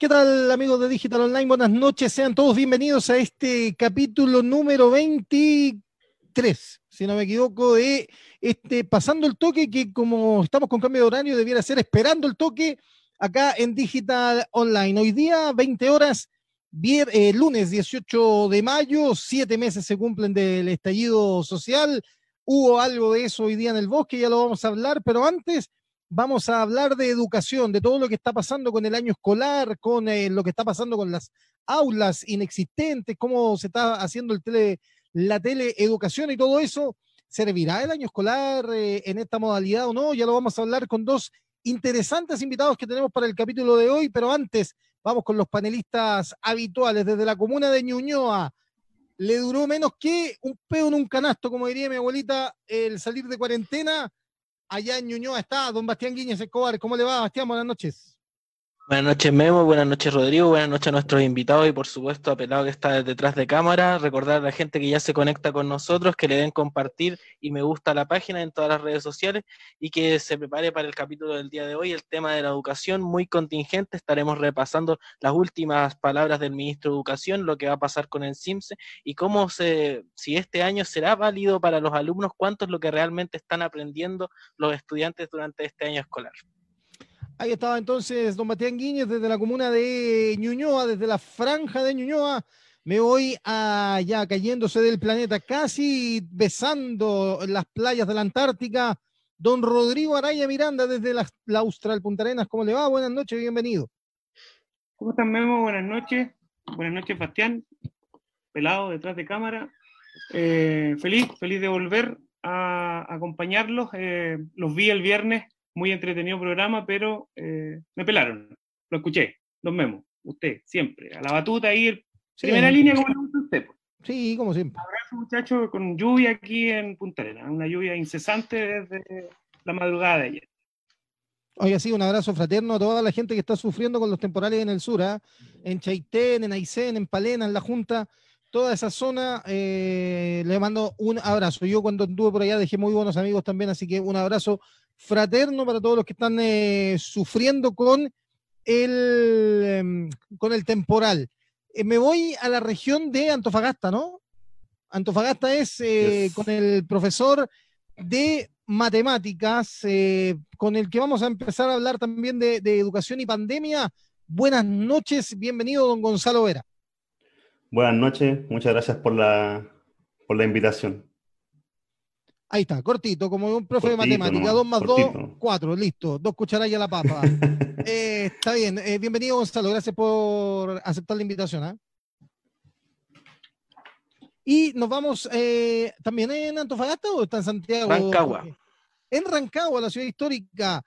¿Qué tal amigos de Digital Online? Buenas noches, sean todos bienvenidos a este capítulo número 23, si no me equivoco, de este Pasando el Toque, que como estamos con cambio de horario, debiera ser Esperando el Toque acá en Digital Online. Hoy día, 20 horas, eh, lunes 18 de mayo, siete meses se cumplen del estallido social. Hubo algo de eso hoy día en el bosque, ya lo vamos a hablar, pero antes vamos a hablar de educación, de todo lo que está pasando con el año escolar, con eh, lo que está pasando con las aulas inexistentes, cómo se está haciendo el tele, la teleeducación y todo eso. ¿Servirá el año escolar eh, en esta modalidad o no? Ya lo vamos a hablar con dos interesantes invitados que tenemos para el capítulo de hoy, pero antes vamos con los panelistas habituales desde la comuna de Ñuñoa. Le duró menos que un pedo en un canasto, como diría mi abuelita, el salir de cuarentena allá en Ñuñoa está don Bastián Guiñez Escobar. ¿Cómo le va, Bastián? Buenas noches. Buenas noches, Memo. Buenas noches, Rodrigo. Buenas noches a nuestros invitados y, por supuesto, a Pelado que está detrás de cámara. Recordar a la gente que ya se conecta con nosotros que le den compartir y me gusta la página en todas las redes sociales y que se prepare para el capítulo del día de hoy. El tema de la educación, muy contingente. Estaremos repasando las últimas palabras del ministro de Educación, lo que va a pasar con el CIMSE y cómo se, si este año será válido para los alumnos, cuánto es lo que realmente están aprendiendo los estudiantes durante este año escolar. Ahí estaba entonces don Bastián Guíñez desde la comuna de Ñuñoa, desde la franja de Ñuñoa. Me voy allá cayéndose del planeta, casi besando las playas de la Antártica. Don Rodrigo Araya Miranda desde la, Austral Punta Arenas, ¿cómo le va? Buenas noches, bienvenido. ¿Cómo están, Memo? Buenas noches. Buenas noches, Bastián. Pelado detrás de cámara. Eh, feliz, feliz de volver a acompañarlos. Eh, los vi el viernes muy entretenido programa, pero eh, me pelaron. Lo escuché, los memos. Usted, siempre. A la batuta ahí, primera línea como le gusta a usted. Sí, como siempre. Abrazo, muchachos, con lluvia aquí en Punta Arenas. Una lluvia incesante desde la madrugada de ayer. Oiga, sí, un abrazo fraterno a toda la gente que está sufriendo con los temporales en el sur, ¿ah? en Chaitén, en Aysén, en Palena, en La Junta, toda esa zona. Eh, le mando un abrazo. Yo cuando estuve por allá dejé muy buenos amigos también, así que un abrazo fraterno para todos los que están eh, sufriendo con el, em, con el temporal. Eh, me voy a la región de Antofagasta, ¿no? Antofagasta es eh, con el profesor de matemáticas, con el que vamos a empezar a hablar también de, educación y pandemia. Buenas noches, bienvenido, don Gonzalo Vera. Buenas noches, muchas gracias por la, por la invitación. Ahí está, cortito, como un profe de matemática. dos más dos, cuatro, listo. Dos cucharadas a la papa. Eh, está bien. Eh, bienvenido, Gonzalo. Gracias por aceptar la invitación. ¿ah? Y nos vamos eh, también en Antofagasta o está en Santiago. Rancagua. En Rancagua, la ciudad histórica.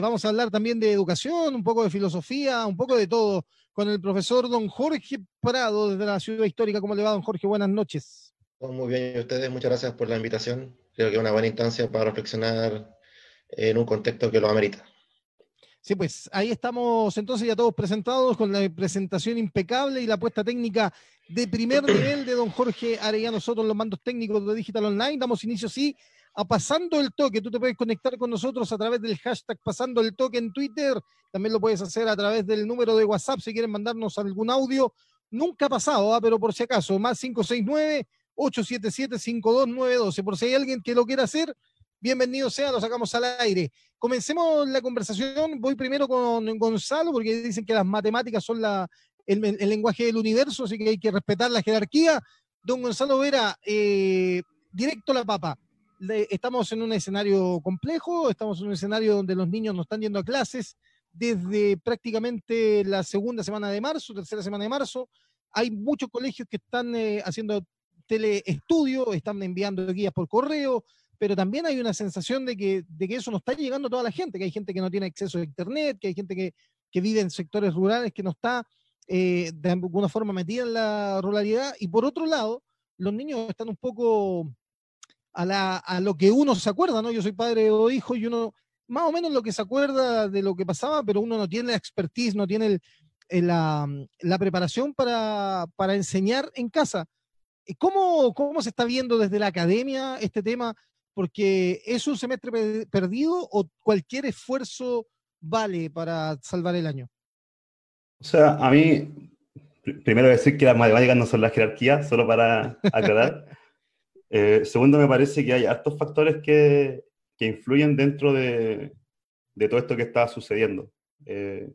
vamos a hablar también de educación, un poco de filosofía, un poco de todo, con el profesor don Jorge Prado desde la ciudad histórica. ¿Cómo le va, don Jorge? Buenas noches. Muy bien, y ustedes, muchas gracias por la invitación creo que es una buena instancia para reflexionar en un contexto que lo amerita. Sí, pues ahí estamos entonces ya todos presentados con la presentación impecable y la puesta técnica de primer nivel de don Jorge Arellano Soto en los mandos técnicos de Digital Online. Damos inicio, sí, a Pasando el Toque. Tú te puedes conectar con nosotros a través del hashtag Pasando el Toque en Twitter. También lo puedes hacer a través del número de WhatsApp si quieren mandarnos algún audio. Nunca ha pasado, ¿ah? pero por si acaso, más 569 877-5292. Por si hay alguien que lo quiera hacer, bienvenido sea, lo sacamos al aire. Comencemos la conversación. Voy primero con Gonzalo, porque dicen que las matemáticas son la, el, lenguaje del universo, así que hay que respetar la jerarquía. Don Gonzalo Vera, eh, directo a la papa. estamos en un escenario complejo, estamos en un escenario donde los niños no están yendo a clases desde prácticamente la segunda semana de marzo, tercera semana de marzo. Hay muchos colegios que están eh, haciendo teleestudio, están enviando guías por correo, pero también hay una sensación de que, de que eso no está llegando a toda la gente, que hay gente que no tiene acceso a Internet, que hay gente que, que vive en sectores rurales que no está eh, de alguna forma metida en la ruralidad. Y por otro lado, los niños están un poco a, la, a lo que uno se acuerda, ¿no? Yo soy padre o hijo y uno más o menos lo que se acuerda de lo que pasaba, pero uno no tiene la expertise, no tiene la, la, preparación para, para enseñar en casa. ¿Cómo, ¿Cómo se está viendo desde la academia este tema? Porque es un semestre perdido o cualquier esfuerzo vale para salvar el año. O sea, a mí, primero decir que las matemáticas no son la jerarquía, solo para aclarar. Eh, segundo, me parece que hay hartos factores que, que influyen dentro de, de, todo esto que está sucediendo. Eh,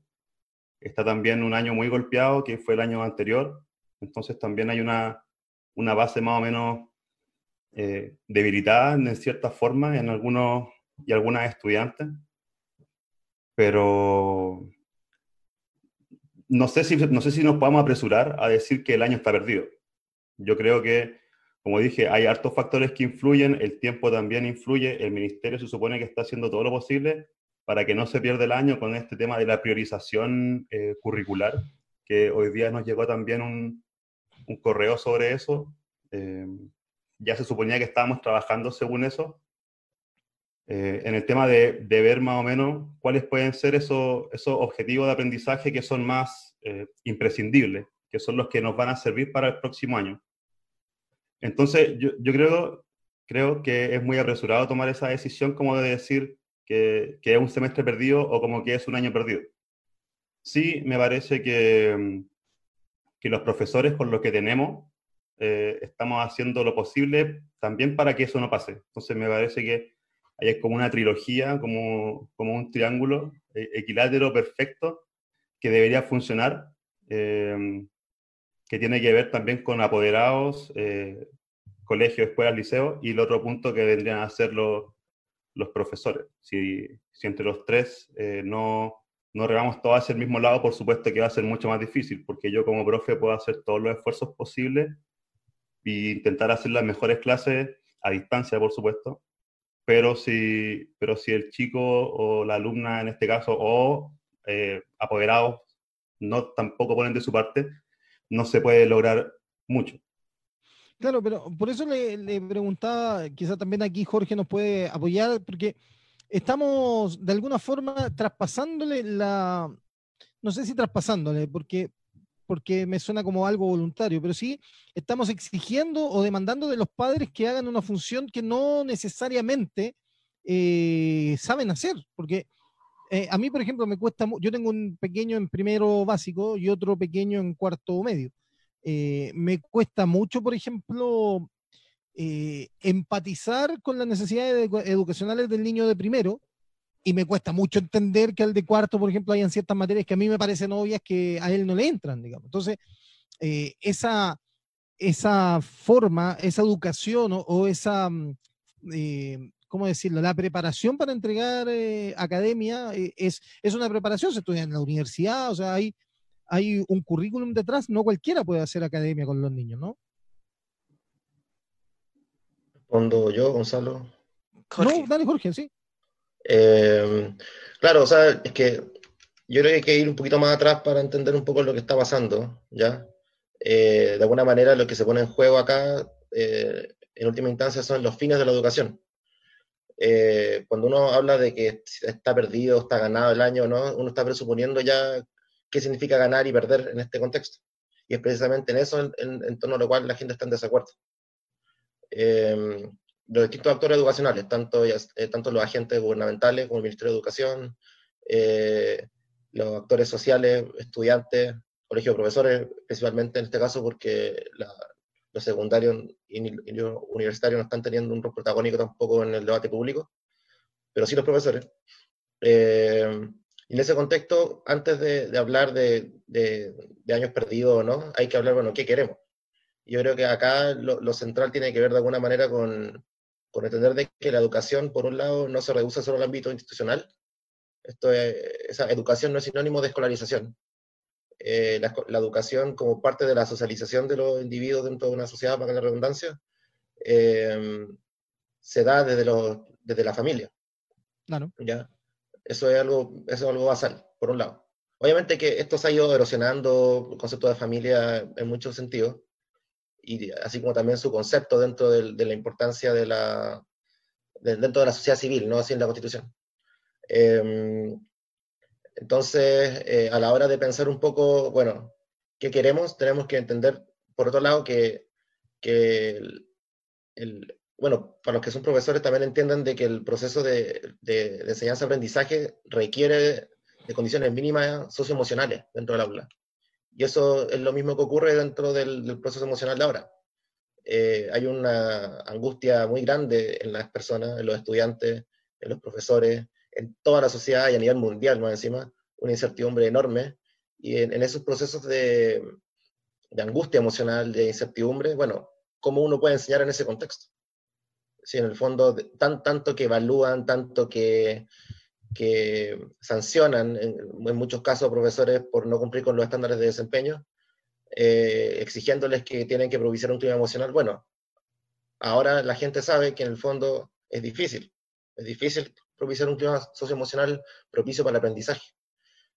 está también un año muy golpeado, que fue el año anterior, entonces también hay una, una base más o menos eh, debilitada en cierta forma en algunos y algunas estudiantes, pero no sé, si, no sé si nos podemos apresurar a decir que el año está perdido. Yo creo que, como dije, hay hartos factores que influyen, el tiempo también influye, el ministerio se supone que está haciendo todo lo posible para que no se pierda el año con este tema de la priorización eh, curricular, que hoy día nos llegó también un, un correo sobre eso. Eh, ya se suponía que estábamos trabajando según eso, eh, en el tema de, de, ver más o menos cuáles pueden ser esos, esos objetivos de aprendizaje que son más eh, imprescindibles, que son los que nos van a servir para el próximo año. Entonces, yo, yo creo, creo que es muy apresurado tomar esa decisión como de decir que, que, es un semestre perdido o como que es un año perdido. Sí, me parece que, que los profesores con lo que tenemos eh, estamos haciendo lo posible también para que eso no pase. Entonces, me parece que Ahí es como una trilogía, como, como un triángulo eh, equilátero perfecto que debería funcionar, eh, que tiene que ver también con apoderados, eh, colegios, escuelas, liceos, y el otro punto que vendrían a ser los, los profesores. Si, si, entre los tres no, no regamos todos hacia el mismo lado, por supuesto que va a ser mucho más difícil, porque yo como profe puedo hacer todos los esfuerzos posibles e intentar hacer las mejores clases a distancia, por supuesto, pero si, pero si el chico o la alumna en este caso o eh, apoderados no tampoco ponen de su parte, no se puede lograr mucho. Claro, pero por eso le preguntaba, quizá también aquí Jorge nos puede apoyar, porque estamos de alguna forma traspasándole la, no sé si traspasándole, porque porque me suena como algo voluntario, pero sí estamos exigiendo o demandando de los padres que hagan una función que no necesariamente eh, saben hacer, porque eh, a mí, por ejemplo, me cuesta, yo tengo un pequeño en primero básico y otro pequeño en cuarto medio. Eh, me cuesta mucho, por ejemplo, empatizar con las necesidades educacionales del niño de primero, y me cuesta mucho entender que al de cuarto, por ejemplo, hayan ciertas materias que a mí me parecen obvias que a él no le entran, digamos. Entonces, eh, esa, esa forma, esa educación o, esa, mm, eh, ¿cómo decirlo? La preparación para entregar eh, academia eh, es, es una preparación, se estudia en la universidad, o sea, hay, hay un currículum detrás, no cualquiera puede hacer academia con los niños, ¿no? Respondo yo, Gonzalo. Jorge. No, dale, Jorge, sí. Eh, claro, o sea, es que yo creo que hay que ir un poquito más atrás para entender un poco lo que está pasando, ¿ya? Eh, de alguna manera lo que se pone en juego acá, eh, en última instancia, son los fines de la educación. Eh, cuando uno habla de que está perdido, está ganado el año, ¿no? Uno está presuponiendo ya qué significa ganar y perder en este contexto. Y es precisamente en eso en, en torno a lo cual la gente está en desacuerdo. Eh, los distintos actores educacionales, tanto, eh, tanto los agentes gubernamentales como el Ministerio de Educación, eh, los actores sociales, estudiantes, colegios de profesores, principalmente en este caso porque los secundarios y, los universitarios no están teniendo un rol protagónico tampoco en el debate público, pero sí los profesores. Eh, y en ese contexto, antes de, hablar de, de, años perdidos o no, hay que hablar, bueno, ¿qué queremos? Yo creo que acá lo, lo central tiene que ver de alguna manera con, con entender de que la educación, por un lado, no se reduce solo al ámbito institucional. Esto es, esa educación no es sinónimo de escolarización. Eh, la, la, educación como parte de la socialización de los individuos dentro de una sociedad, para la redundancia, eh, se da desde, los, desde la familia. Claro. ¿Ya? Eso es algo, eso es algo basal, por un lado. Obviamente que esto se ha ido erosionando el concepto de familia en muchos sentidos, y así como también su concepto dentro de, de la importancia de la, de, dentro de la sociedad civil, no así en la Constitución. Eh, entonces, eh, a la hora de pensar un poco, bueno, ¿qué queremos? Tenemos que entender, por otro lado, que, que el, el, bueno, para los que son profesores también entiendan de que el proceso de, de, enseñanza-aprendizaje requiere de condiciones mínimas socioemocionales dentro del aula. Y eso es lo mismo que ocurre dentro del, proceso emocional de ahora. Eh, hay una angustia muy grande en las personas, en los estudiantes, en los profesores, en toda la sociedad y a nivel mundial más encima, una incertidumbre enorme. Y en, esos procesos de, de, angustia emocional, de incertidumbre, bueno, ¿cómo uno puede enseñar en ese contexto? Si en el fondo, tan, tanto que evalúan, tanto que, que sancionan, en, muchos casos, profesores por no cumplir con los estándares de desempeño, eh, exigiéndoles que tienen que propiciar un clima emocional. Bueno, ahora la gente sabe que en el fondo es difícil, es difícil propiciar un clima socioemocional propicio para el aprendizaje.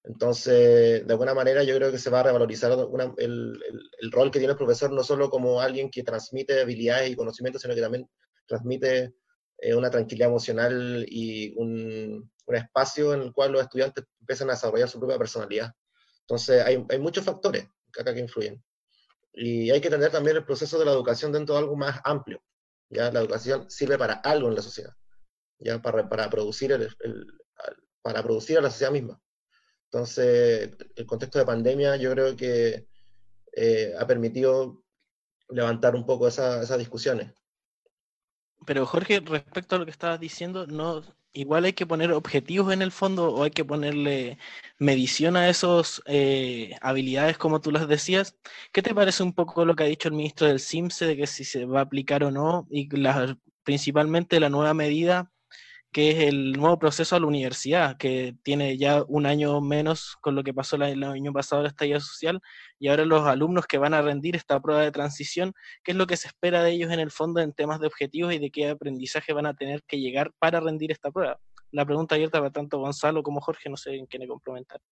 Entonces, de alguna manera yo creo que se va a revalorizar el, el, rol que tiene el profesor, no solo como alguien que transmite habilidades y conocimientos, sino que también transmite eh, una tranquilidad emocional y un, un, espacio en el cual los estudiantes empiezan a desarrollar su propia personalidad. Entonces, hay, hay muchos factores acá que influyen. Y hay que entender también el proceso de la educación dentro de algo más amplio. ¿ya? La educación sirve para algo en la sociedad, ¿ya? Para, para, producir el, para producir a la sociedad misma. Entonces, el contexto de pandemia yo creo que eh, ha permitido levantar un poco esas discusiones. Pero Jorge, respecto a lo que estabas diciendo, no, igual hay que poner objetivos en el fondo o hay que ponerle medición a esas eh, habilidades como tú las decías. ¿Qué te parece un poco lo que ha dicho el ministro del CIMSE de que si se va a aplicar o no y principalmente la nueva medida que es el nuevo proceso a la universidad, que tiene ya un año menos con lo que pasó el año pasado la estallido social, y ahora los alumnos que van a rendir esta prueba de transición, ¿qué es lo que se espera de ellos en el fondo en temas de objetivos y de qué aprendizaje van a tener que llegar para rendir esta prueba? La pregunta abierta para tanto Gonzalo como Jorge, no sé en qué me complementar.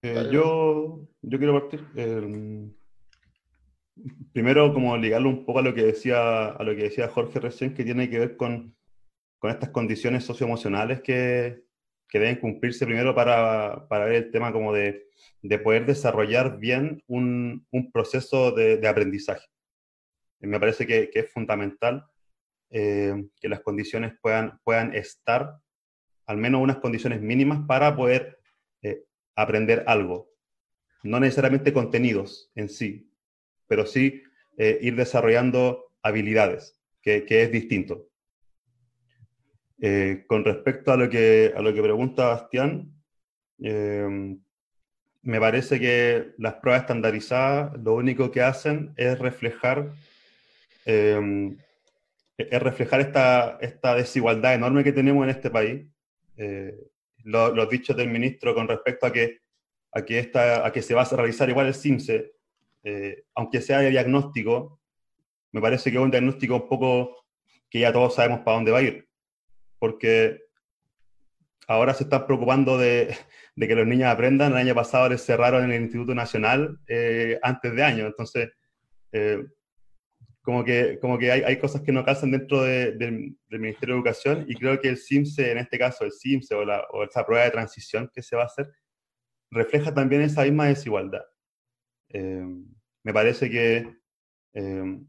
Eh, yo, yo quiero partir. Eh, primero como ligarlo un poco a lo que decía, a lo que decía Jorge recién, que tiene que ver con, con estas condiciones socioemocionales que, que deben cumplirse primero para, para, ver el tema como de, de poder desarrollar bien un, un proceso de, aprendizaje. Me parece que, que es fundamental eh, que las condiciones puedan, puedan estar, al menos unas condiciones mínimas para poder eh, aprender algo. No necesariamente contenidos en sí, pero sí eh, ir desarrollando habilidades, que, es distinto. Eh, con respecto a lo que, a lo que pregunta Bastián, eh, me parece que las pruebas estandarizadas lo único que hacen es reflejar, es reflejar esta, esta, desigualdad enorme que tenemos en este país. los dichos del ministro con respecto a que, a que, esta, a que se va a realizar igual el CIMSE eh, aunque sea de diagnóstico, me parece que es un diagnóstico un poco que ya todos sabemos para dónde va a ir. Porque ahora se están preocupando de, que los niños aprendan. El año pasado les cerraron en el Instituto Nacional eh, antes de año. Entonces, eh, como que, como que hay, cosas que no calzan dentro del Ministerio de Educación y creo que el CIMSE, en este caso el CIMSE o, la, o esa prueba de transición que se va a hacer, refleja también esa misma desigualdad me parece que em,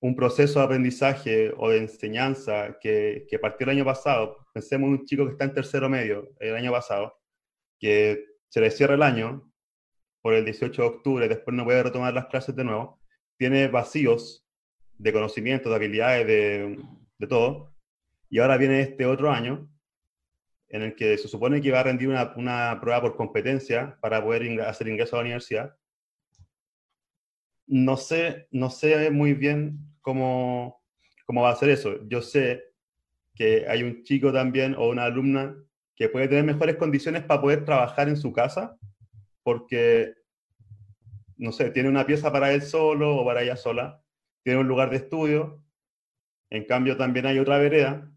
un proceso de aprendizaje o de enseñanza que, que, partió el año pasado, pensemos en un chico que está en tercero medio el año pasado, que se le cierra el año por el 18 de octubre, después no puede retomar las clases de nuevo, tiene vacíos de conocimiento, de habilidades, de, de todo, y ahora viene este otro año en el que se supone que va a rendir una, una prueba por competencia para poder hacer ingreso a la universidad, no sé, no sé muy bien cómo, cómo va a ser eso. Yo sé que hay un chico también o una alumna que puede tener mejores condiciones para poder trabajar en su casa, porque, no sé, tiene una pieza para él solo o para ella sola, tiene un lugar de estudio, en cambio también hay otra vereda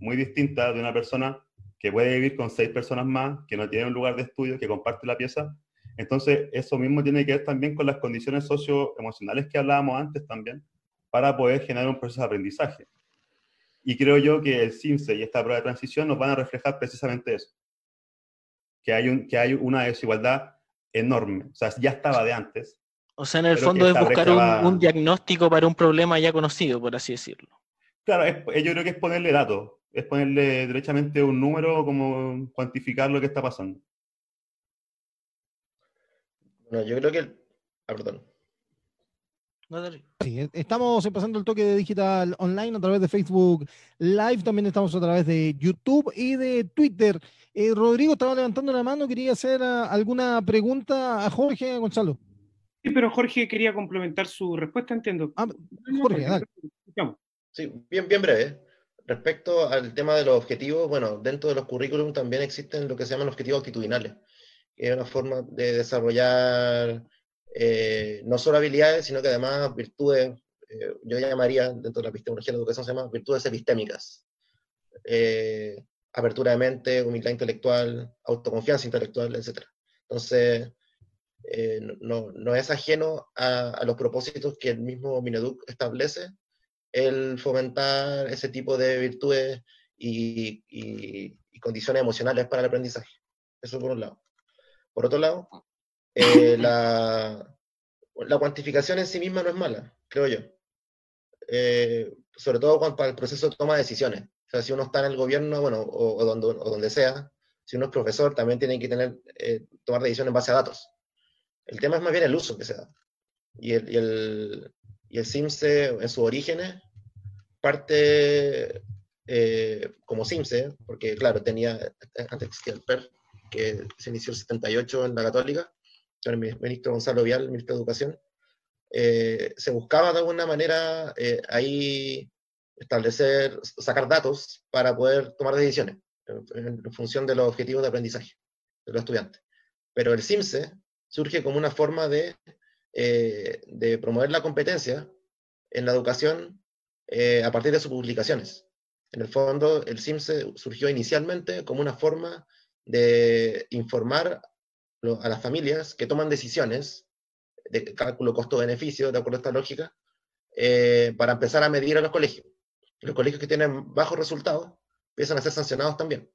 muy distinta de una persona que puede vivir con seis personas más, que no tiene un lugar de estudio, que comparte la pieza, entonces, eso mismo tiene que ver también con las condiciones socioemocionales que hablábamos antes también, para poder generar un proceso de aprendizaje. Y creo yo que el CIMSE y esta prueba de transición nos van a reflejar precisamente eso, que hay, un, que hay una desigualdad enorme, o sea, ya estaba de antes. O sea, en el fondo es buscar un, diagnóstico para un problema ya conocido, por así decirlo. Claro, yo creo que es ponerle datos, es ponerle derechamente un número, como cuantificar lo que está pasando. Bueno, yo creo que... Ah, perdón. Sí, e, estamos empezando el toque de digital online a través de Facebook Live, también estamos a través de YouTube y de Twitter. Eh, Rodrigo estaba levantando la mano, quería hacer ah, alguna pregunta a Jorge, a Gonzalo. Sí, pero Jorge quería complementar su respuesta, entiendo. Ah, Jorge, dale. Sí, bien, bien breve. Respecto al tema de los objetivos, bueno, dentro de los currículum también existen lo que se llaman objetivos actitudinales, es una forma de desarrollar eh, no solo habilidades, sino que además virtudes, eh, yo llamaría, dentro de la epistemología de la educación, se llama virtudes epistémicas. Eh, apertura de mente, humildad intelectual, autoconfianza intelectual, etc. Entonces, no, no, es ajeno a, los propósitos que el mismo Mineduc establece el fomentar ese tipo de virtudes y condiciones emocionales para el aprendizaje. Eso por un lado. Por otro lado, eh, la, la, cuantificación en sí misma no es mala, creo yo. Eh, sobre todo cuando, para el proceso de toma de decisiones. O sea, si uno está en el gobierno, bueno, o, donde, o donde, sea, si uno es profesor, también tiene que tener, eh, tomar decisiones en base a datos. El tema es más bien el uso que se da. Y el, y el, y el CIMSE, en sus orígenes, parte como CIMSE, porque claro, tenía, antes existía el PER, que se inició el 78 en la Católica, el ministro Gonzalo Vial, ministro de Educación, eh, se buscaba de alguna manera eh, ahí establecer, sacar datos para poder tomar decisiones en, función de los objetivos de aprendizaje de los estudiantes. Pero el CIMSE surge como una forma de, eh, de promover la competencia en la educación a partir de sus publicaciones. En el fondo, el CIMSE surgió inicialmente como una forma de informar a las familias que toman decisiones de cálculo costo-beneficio, de acuerdo a esta lógica, eh, para empezar a medir a los colegios. Los colegios que tienen bajos resultados empiezan a ser sancionados también,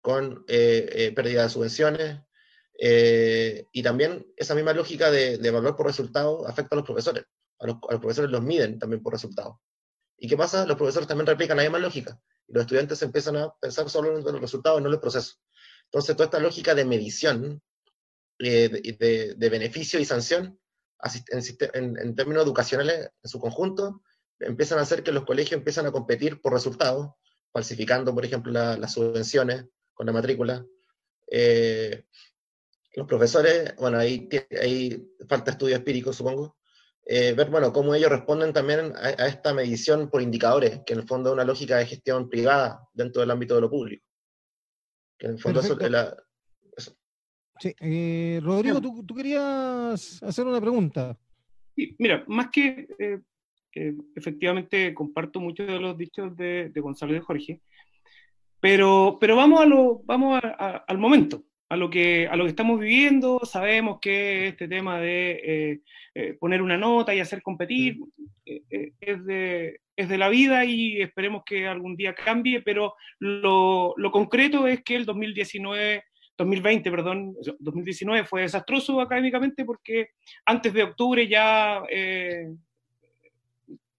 con eh, eh, pérdida de subvenciones, y también esa misma lógica de, valor por resultado afecta a los profesores. A los, profesores los miden también por resultados. ¿Y qué pasa? Los profesores también replican la misma lógica, y los estudiantes empiezan a pensar solo en los resultados, no en el proceso. Entonces, toda esta lógica de medición eh, de, beneficio y sanción en, términos educacionales en su conjunto, empiezan a hacer que los colegios empiezan a competir por resultados, falsificando, por ejemplo, las subvenciones con la matrícula. Eh, los profesores, bueno, ahí, ahí falta estudio empírico, supongo, eh, ver, bueno, cómo ellos responden también a, esta medición por indicadores, que en el fondo es una lógica de gestión privada dentro del ámbito de lo público. Que en el fondo eso, la, Sí, eh, Rodrigo, tú, querías hacer una pregunta. Sí, mira, más que eh, efectivamente comparto muchos de los dichos de, Gonzalo y de Jorge, pero, pero vamos, a lo, vamos al momento, a lo, que, a lo que estamos viviendo. Sabemos que este tema de eh, poner una nota y hacer competir es, de, es de la vida y esperemos que algún día cambie, pero lo, lo concreto es que el 2019 2020, perdón, 2019 fue desastroso académicamente porque antes de octubre ya eh,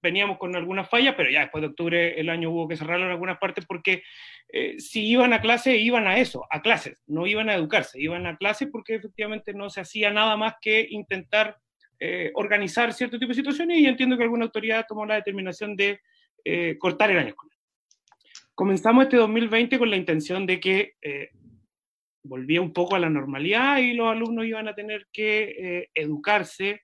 veníamos con algunas fallas, pero ya después de octubre el año hubo que cerrarlo en algunas partes porque eh, si iban a clase, iban a eso, a clases, no iban a educarse, iban a clases porque efectivamente no se hacía nada más que intentar eh, organizar cierto tipo de situaciones y entiendo que alguna autoridad tomó la determinación de cortar el año escolar. Comenzamos este 2020 con la intención de que volvía un poco a la normalidad y los alumnos iban a tener que eh, educarse,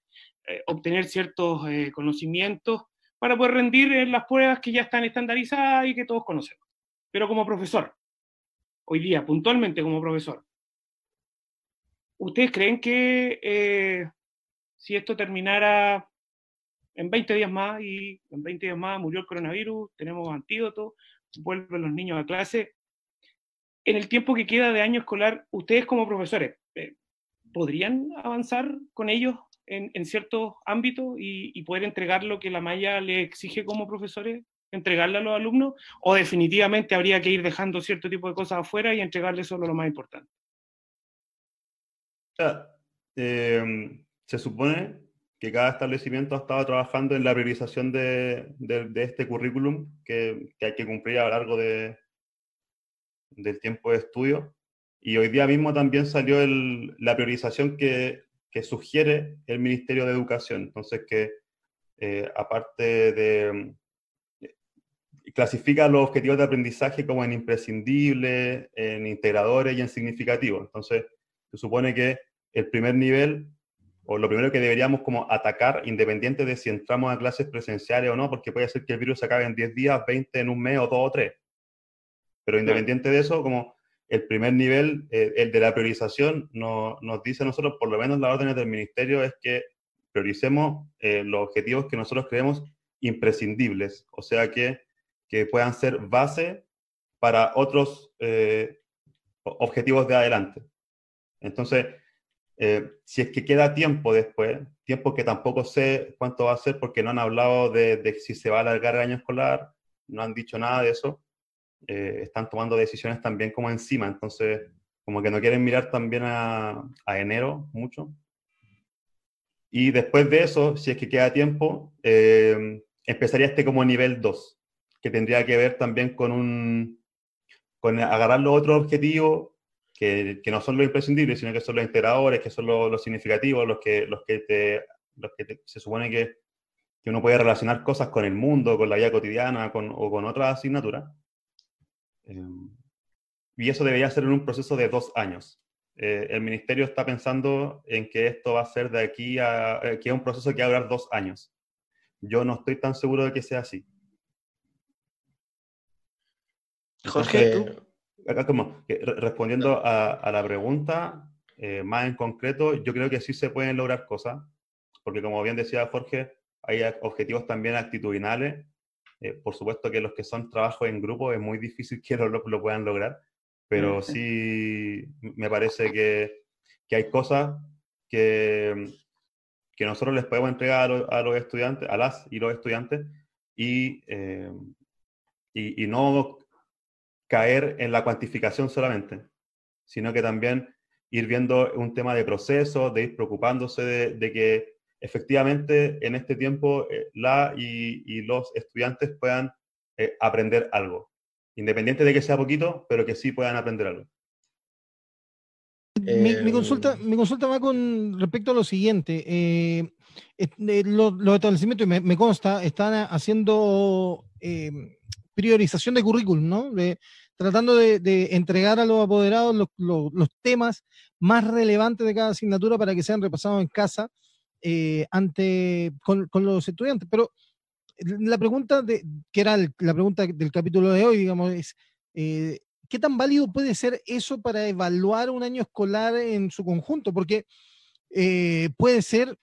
eh, obtener ciertos eh, conocimientos para poder rendir en las pruebas que ya están estandarizadas y que todos conocemos. Pero como profesor, hoy día, puntualmente como profesor, ¿ustedes creen que si esto terminara en 20 días más y en 20 días más murió el coronavirus, tenemos antídoto, vuelven los niños a clase, en el tiempo que queda de año escolar, ustedes como profesores, eh, ¿podrían avanzar con ellos en, ciertos ámbitos y, poder entregar lo que la malla le exige como profesores, entregarle a los alumnos? ¿O definitivamente habría que ir dejando cierto tipo de cosas afuera y entregarle solo lo más importante? Em, se supone que cada establecimiento ha estado trabajando en la priorización de, este currículum que, hay que cumplir a lo largo de, del tiempo de estudio. Y hoy día mismo también salió la priorización que, que sugiere el Ministerio de Educación. Entonces, que eh, aparte de... clasifica los objetivos de aprendizaje como en imprescindibles, en integradores y en significativos. Entonces, se supone que el primer nivel o lo primero que deberíamos como atacar, independiente de si entramos a clases presenciales o no, porque puede ser que el virus se acabe en 10 días, 20 en un mes o 2 o 3. Pero independiente de eso, como el primer nivel, eh, el de la priorización, nos dice a nosotros, por lo menos las órdenes del ministerio, es que prioricemos eh, los objetivos que nosotros creemos imprescindibles, o sea, que, que puedan ser base para otros eh, objetivos de adelante. Entonces, eh, si es que queda tiempo después, tiempo que tampoco sé cuánto va a ser porque no han hablado de, si se va a alargar el año escolar, no han dicho nada de eso, eh, están tomando decisiones también como encima, entonces como que no quieren mirar también a, enero mucho. Y después de eso, si es que queda tiempo, eh, empezaría este como nivel 2, que tendría que ver también con un con agarrar los otros objetivos que, no son los imprescindibles, sino que son los integradores, que son los, significativos, los que, los que, te, los que se supone que, que, uno puede relacionar cosas con el mundo, con la vida cotidiana con, o con otras asignaturas. Eh, y eso debería ser en un proceso de dos años. Eh, el ministerio está pensando en que esto va a ser de aquí a, eh, que es un proceso que va a durar dos años. Yo no estoy tan seguro de que sea así. Jorge, ¿tú? Acá como respondiendo a, la pregunta, eh, más en concreto, yo creo que sí se pueden lograr cosas, porque como bien decía Jorge, hay objetivos también actitudinales. Eh, por supuesto que los que son trabajos en grupo es muy difícil que lo, lo puedan lograr, pero sí me parece que, que hay cosas que, que, nosotros les podemos entregar a, los estudiantes, a las y los estudiantes, y, eh, y, y, no caer en la cuantificación solamente, sino que también ir viendo un tema de proceso, de ir preocupándose de, que efectivamente en este tiempo eh, la y, los estudiantes puedan eh, aprender algo, independiente de que sea poquito, pero que sí puedan aprender algo. Mi, consulta, mi consulta va con respecto a lo siguiente. Eh, los, establecimientos, me, me, consta, están haciendo priorización de currículum, ¿no? De, tratando de, entregar a los apoderados los, temas más relevantes de cada asignatura para que sean repasados en casa eh, ante, con, los estudiantes. Pero la pregunta, de, que era la pregunta del capítulo de hoy, digamos, es, eh, ¿qué tan válido puede ser eso para evaluar un año escolar en su conjunto? Porque eh, puede ser,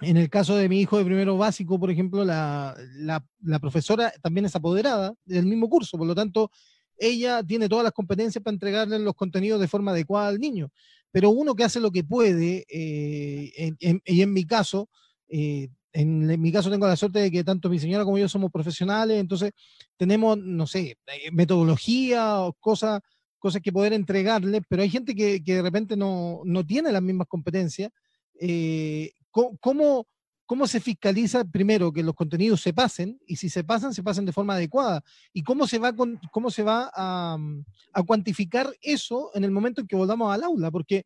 en el caso de mi hijo de primero básico, por ejemplo, la, la, profesora también es apoderada del mismo curso, por lo tanto, ella tiene todas las competencias para entregarle los contenidos de forma adecuada al niño. Pero uno que hace lo que puede, eh, y en mi caso, eh, en, mi caso tengo la suerte de que tanto mi señora como yo somos profesionales, entonces tenemos, no sé, eh, metodología o cosas, cosas que poder entregarle, pero hay gente que, de repente no, tiene las mismas competencias. ¿cómo, ¿Cómo se fiscaliza primero que los contenidos se pasen y si se pasan, se pasen de forma adecuada? ¿Y cómo se va, con, cómo se va a, cuantificar eso en el momento en que volvamos al aula? Porque,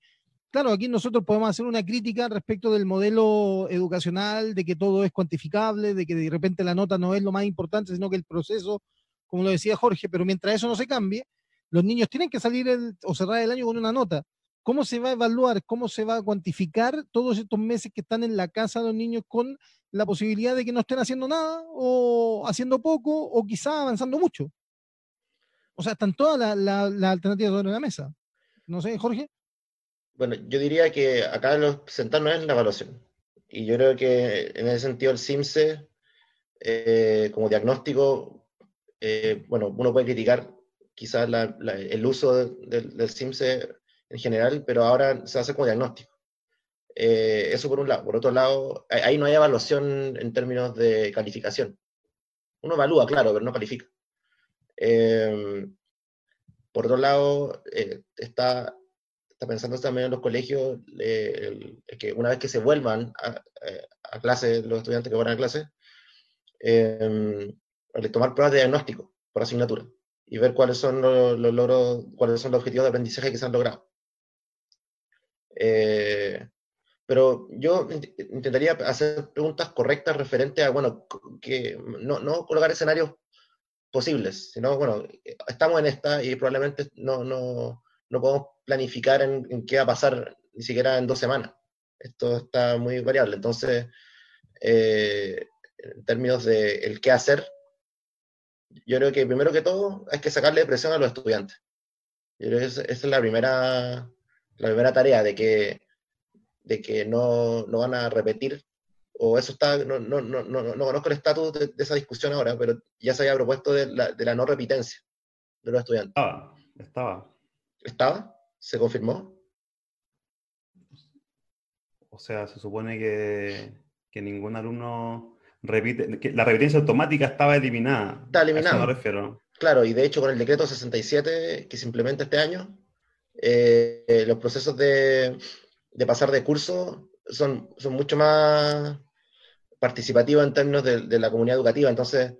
claro, aquí nosotros podemos hacer una crítica respecto del modelo educacional, de que todo es cuantificable, de que de repente la nota no es lo más importante, sino que el proceso, como lo decía Jorge, pero mientras eso no se cambie, los niños tienen que salir o cerrar el año con una nota. ¿Cómo se va a evaluar, cómo se va a cuantificar todos estos meses que están en la casa de los niños con la posibilidad de que no estén haciendo nada o haciendo poco o quizá avanzando mucho? O sea, están todas las la, alternativas sobre la mesa. No sé, Jorge. Bueno, yo diría que acá lo central no es la evaluación. Y yo creo que en ese sentido el CIMSE, eh, como diagnóstico, eh, bueno, uno puede criticar quizás el uso del CIMSE en general, pero ahora se hace como diagnóstico. Eh, eso por un lado. Por otro lado, ahí no hay evaluación en términos de calificación. Uno evalúa, claro, pero no califica. Eh, por otro lado, eh, está, pensando también en los colegios que una vez que se vuelvan a, a clase, los estudiantes que van a clase, tomar pruebas de diagnóstico por asignatura y ver cuáles son los logros, cuáles son los objetivos de aprendizaje que se han logrado. Eh, pero yo intentaría hacer preguntas correctas referente a, bueno, que no, no colocar escenarios posibles, sino, bueno, estamos en esta y probablemente no, no, no podemos planificar en, qué va a pasar ni siquiera en dos semanas. Esto está muy variable. Entonces, eh, en términos de el qué hacer, yo creo que primero que todo hay que sacarle presión a los estudiantes. Yo esa, es la primera, la primera tarea, de que, de que no, no van a repetir, o eso está, no, no, no, no, no conozco el estatus de, esa discusión ahora, pero ya se había propuesto de la, de la no repitencia de los estudiantes. Estaba, estaba. ¿Estaba? ¿Se confirmó? O sea, se supone que, que ningún alumno repite, que la repitencia automática estaba eliminada. Está eliminada. me refiero. Claro, y de hecho con el decreto 67 que se implementa este año, eh, los procesos de, de, pasar de curso son, son mucho más participativos en términos de, de la comunidad educativa. Entonces,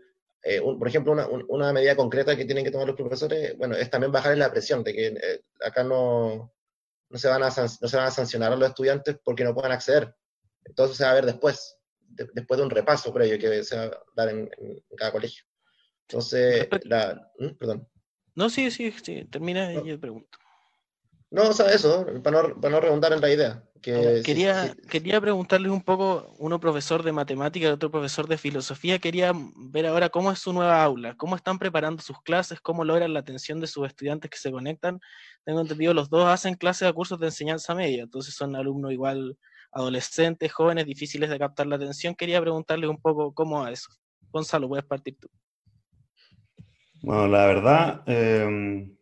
eh, por ejemplo, una, una, medida concreta que tienen que tomar los profesores, bueno, es también bajar la presión de que eh, acá no, no, se van a, no se van a sancionar a los estudiantes porque no puedan acceder. Entonces se va a ver después, después de un repaso previo que se va a dar en, cada colegio. Entonces, la, ¿Mm? perdón. No, sí, sí, sí, termina y yo pregunto. No, o sea, eso, para no, para no redundar en la idea. Que quería, quería preguntarles un poco, uno profesor de matemática y otro profesor de filosofía, quería ver ahora cómo es su nueva aula, cómo están preparando sus clases, cómo logran la atención de sus estudiantes que se conectan. Tengo entendido, los dos hacen clases a cursos de enseñanza media, entonces son alumnos igual adolescentes, jóvenes, difíciles de captar la atención. Quería preguntarles un poco cómo a eso. Gonzalo, puedes partir tú. Bueno, la verdad, em,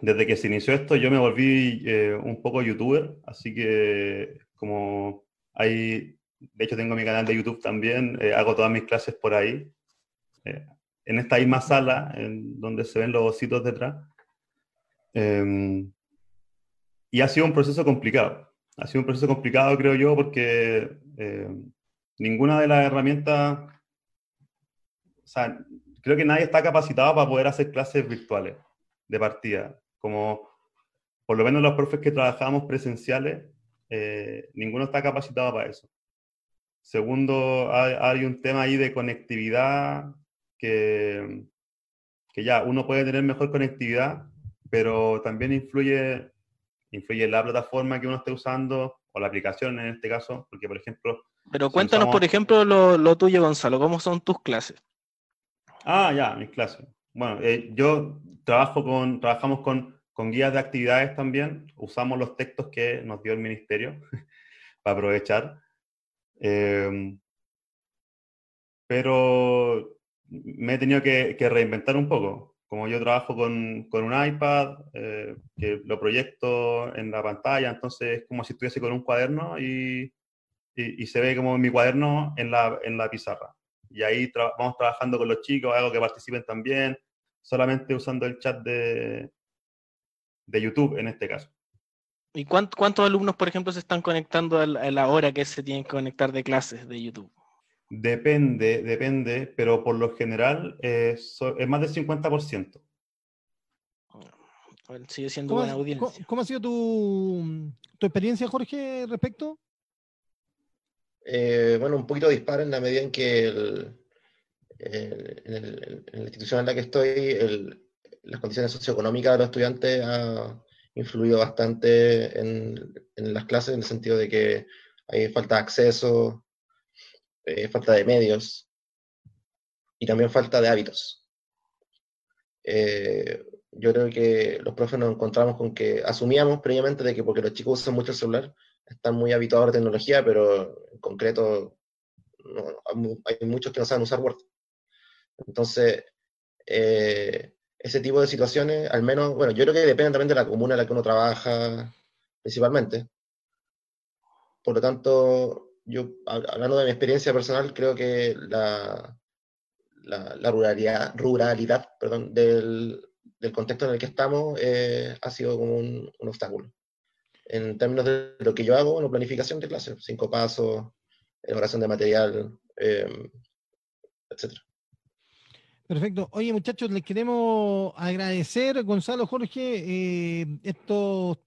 desde que se inició esto yo me volví eh, un poco youtuber, así que como hay, de hecho tengo mi canal de YouTube también, eh, hago todas mis clases por ahí, eh, en esta misma sala, en donde se ven los ositos detrás. Em, y ha sido un proceso complicado. Ha sido un proceso complicado, creo yo, porque ninguna de las herramientas, o sea, creo que nadie está capacitado para poder hacer clases virtuales de partida como por lo menos los profes que trabajamos presenciales, eh, ninguno está capacitado para eso. Segundo, hay, un tema ahí de conectividad que, que ya uno puede tener mejor conectividad, pero también influye, influye la plataforma que uno esté usando o la aplicación en este caso, porque por ejemplo... Pero cuéntanos, por ejemplo, lo, lo, tuyo, Gonzalo, ¿cómo son tus clases? Ah, ya, mis clases. Bueno, eh, yo trabajo con, trabajamos con con guías de actividades también. Usamos los textos que nos dio el ministerio para aprovechar. Em, pero me he tenido que, reinventar un poco. Como yo trabajo con, con un iPad, eh, que lo proyecto en la pantalla, entonces es como si estuviese con un cuaderno y, y, se ve como mi cuaderno en la, en la pizarra. Y ahí vamos trabajando con los chicos, hago que participen también, solamente usando el chat de, de YouTube en este caso. ¿Y cuántos alumnos, por ejemplo, se están conectando a la hora que se tienen que conectar de clases de YouTube? Depende, depende, pero por lo general es más del 50%. sigue siendo buena audiencia. ¿cómo, ha sido tu, experiencia, Jorge, respecto? Eh, bueno, un poquito disparo en la medida en que en, la institución en la que estoy, el, las condiciones socioeconómicas de los estudiantes ha influido bastante en, las clases, en el sentido de que hay falta de acceso, eh, falta de medios y también falta de hábitos. Eh, yo creo que los profes nos encontramos con que asumíamos previamente de que porque los chicos usan mucho el celular, están muy habituados a la tecnología, pero en concreto hay muchos que no saben usar Word. Entonces, eh, ese tipo de situaciones, al menos, bueno, yo creo que depende también de la comuna en la que uno trabaja principalmente. Por lo tanto, yo, hablando de mi experiencia personal, creo que la, ruralidad, ruralidad del, contexto en el que estamos eh, ha sido como un, obstáculo. En términos de lo que yo hago, la planificación de clases, cinco pasos, elaboración de material, eh, etc. Perfecto. Oye, muchachos, les queremos agradecer, Gonzalo, Jorge, eh, estos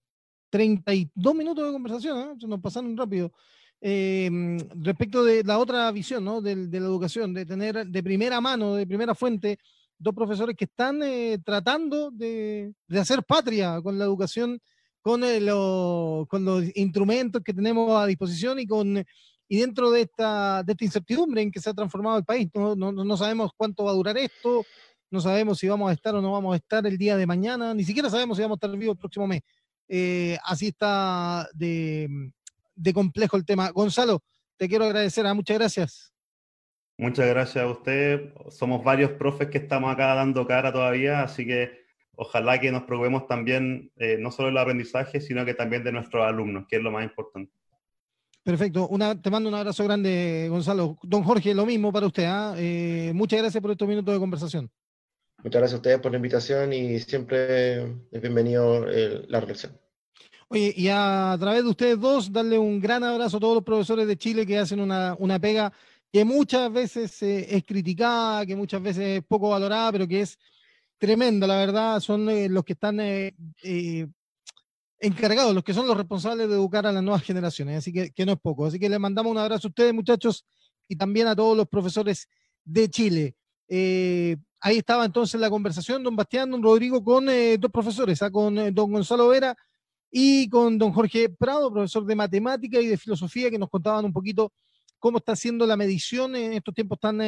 32 minutos de conversación, ¿eh? se nos pasaron rápido. Eh, respecto de la otra visión ¿no? de, la educación, de tener de primera mano, de primera fuente, dos profesores que están eh, tratando de, de, hacer patria con la educación, con, con los instrumentos que tenemos a disposición y, con, y dentro de esta, incertidumbre en que se ha transformado el país. No, sabemos cuánto va a durar esto, no sabemos si vamos a estar o no vamos a estar el día de mañana, ni siquiera sabemos si vamos a estar vivos el próximo mes. Eh, así está de, complejo el tema. Gonzalo, te quiero agradecer, ¿ah? muchas gracias. Muchas gracias a usted. Somos varios profes que estamos acá dando cara todavía, así que ojalá que nos preocupemos también, eh, no solo del aprendizaje, sino que también de nuestros alumnos, que es lo más importante. Perfecto. Una, te mando un abrazo grande, Gonzalo. Don Jorge, lo mismo para usted. ¿ah? Eh, muchas gracias por estos minutos de conversación. Muchas gracias a ustedes por la invitación y siempre es bienvenido eh, la reflexión. Oye, y a, través de ustedes dos, darle un gran abrazo a todos los profesores de Chile que hacen una, pega que muchas veces eh, es criticada, que muchas veces es poco valorada, pero que es tremenda, la verdad. Son los que están encargados, los que son los responsables de educar a las nuevas generaciones, así que, que no es poco. Así que les mandamos un abrazo a ustedes, muchachos, y también a todos los profesores de Chile. Eh, ahí estaba entonces la conversación, don Bastián, don Rodrigo, con eh, dos profesores, ¿ah? con eh, don Gonzalo Vera y con don Jorge Prado, profesor de matemática y de filosofía, que nos contaban un poquito cómo está haciendo la medición en estos tiempos tan,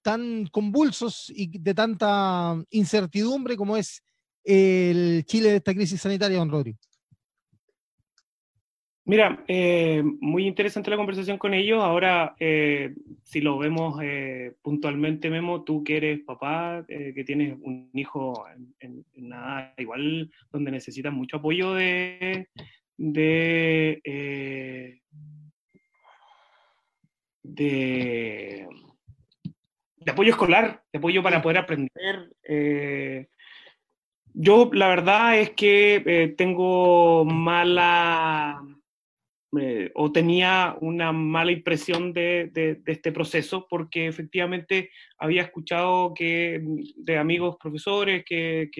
tan convulsos y de tanta incertidumbre como es el Chile de esta crisis sanitaria, don Rodrigo. Mira, eh, muy interesante la conversación con ellos. Ahora, eh, si lo vemos eh, puntualmente, Memo, tú que eres papá, que tienes un hijo en, nada, igual donde necesitas mucho apoyo de, de, de, apoyo escolar, de apoyo para poder aprender. Yo, la verdad es que tengo mala o tenía una mala impresión de, este proceso porque efectivamente había escuchado que, de amigos profesores que,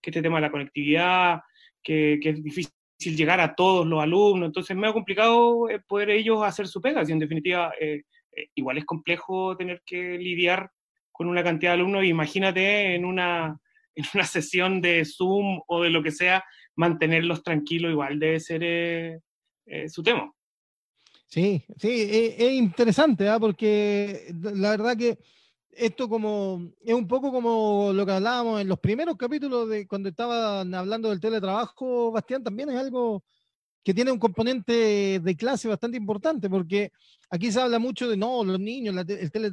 este tema de la conectividad, que, es difícil llegar a todos los alumnos, entonces me ha complicado eh, poder ellos hacer su pega, si en definitiva eh, eh, igual es complejo tener que lidiar con una cantidad de alumnos, imagínate en una, en una sesión de Zoom o de lo que sea, mantenerlos tranquilos igual debe ser eh, su tema. Sí, sí, e, es, interesante, ¿ah? porque la verdad que esto como es un poco como lo que hablábamos en los primeros capítulos de cuando estaban hablando del teletrabajo, Bastián, también es algo que tiene un componente de clase bastante importante, porque aquí se habla mucho de, no, los niños, la,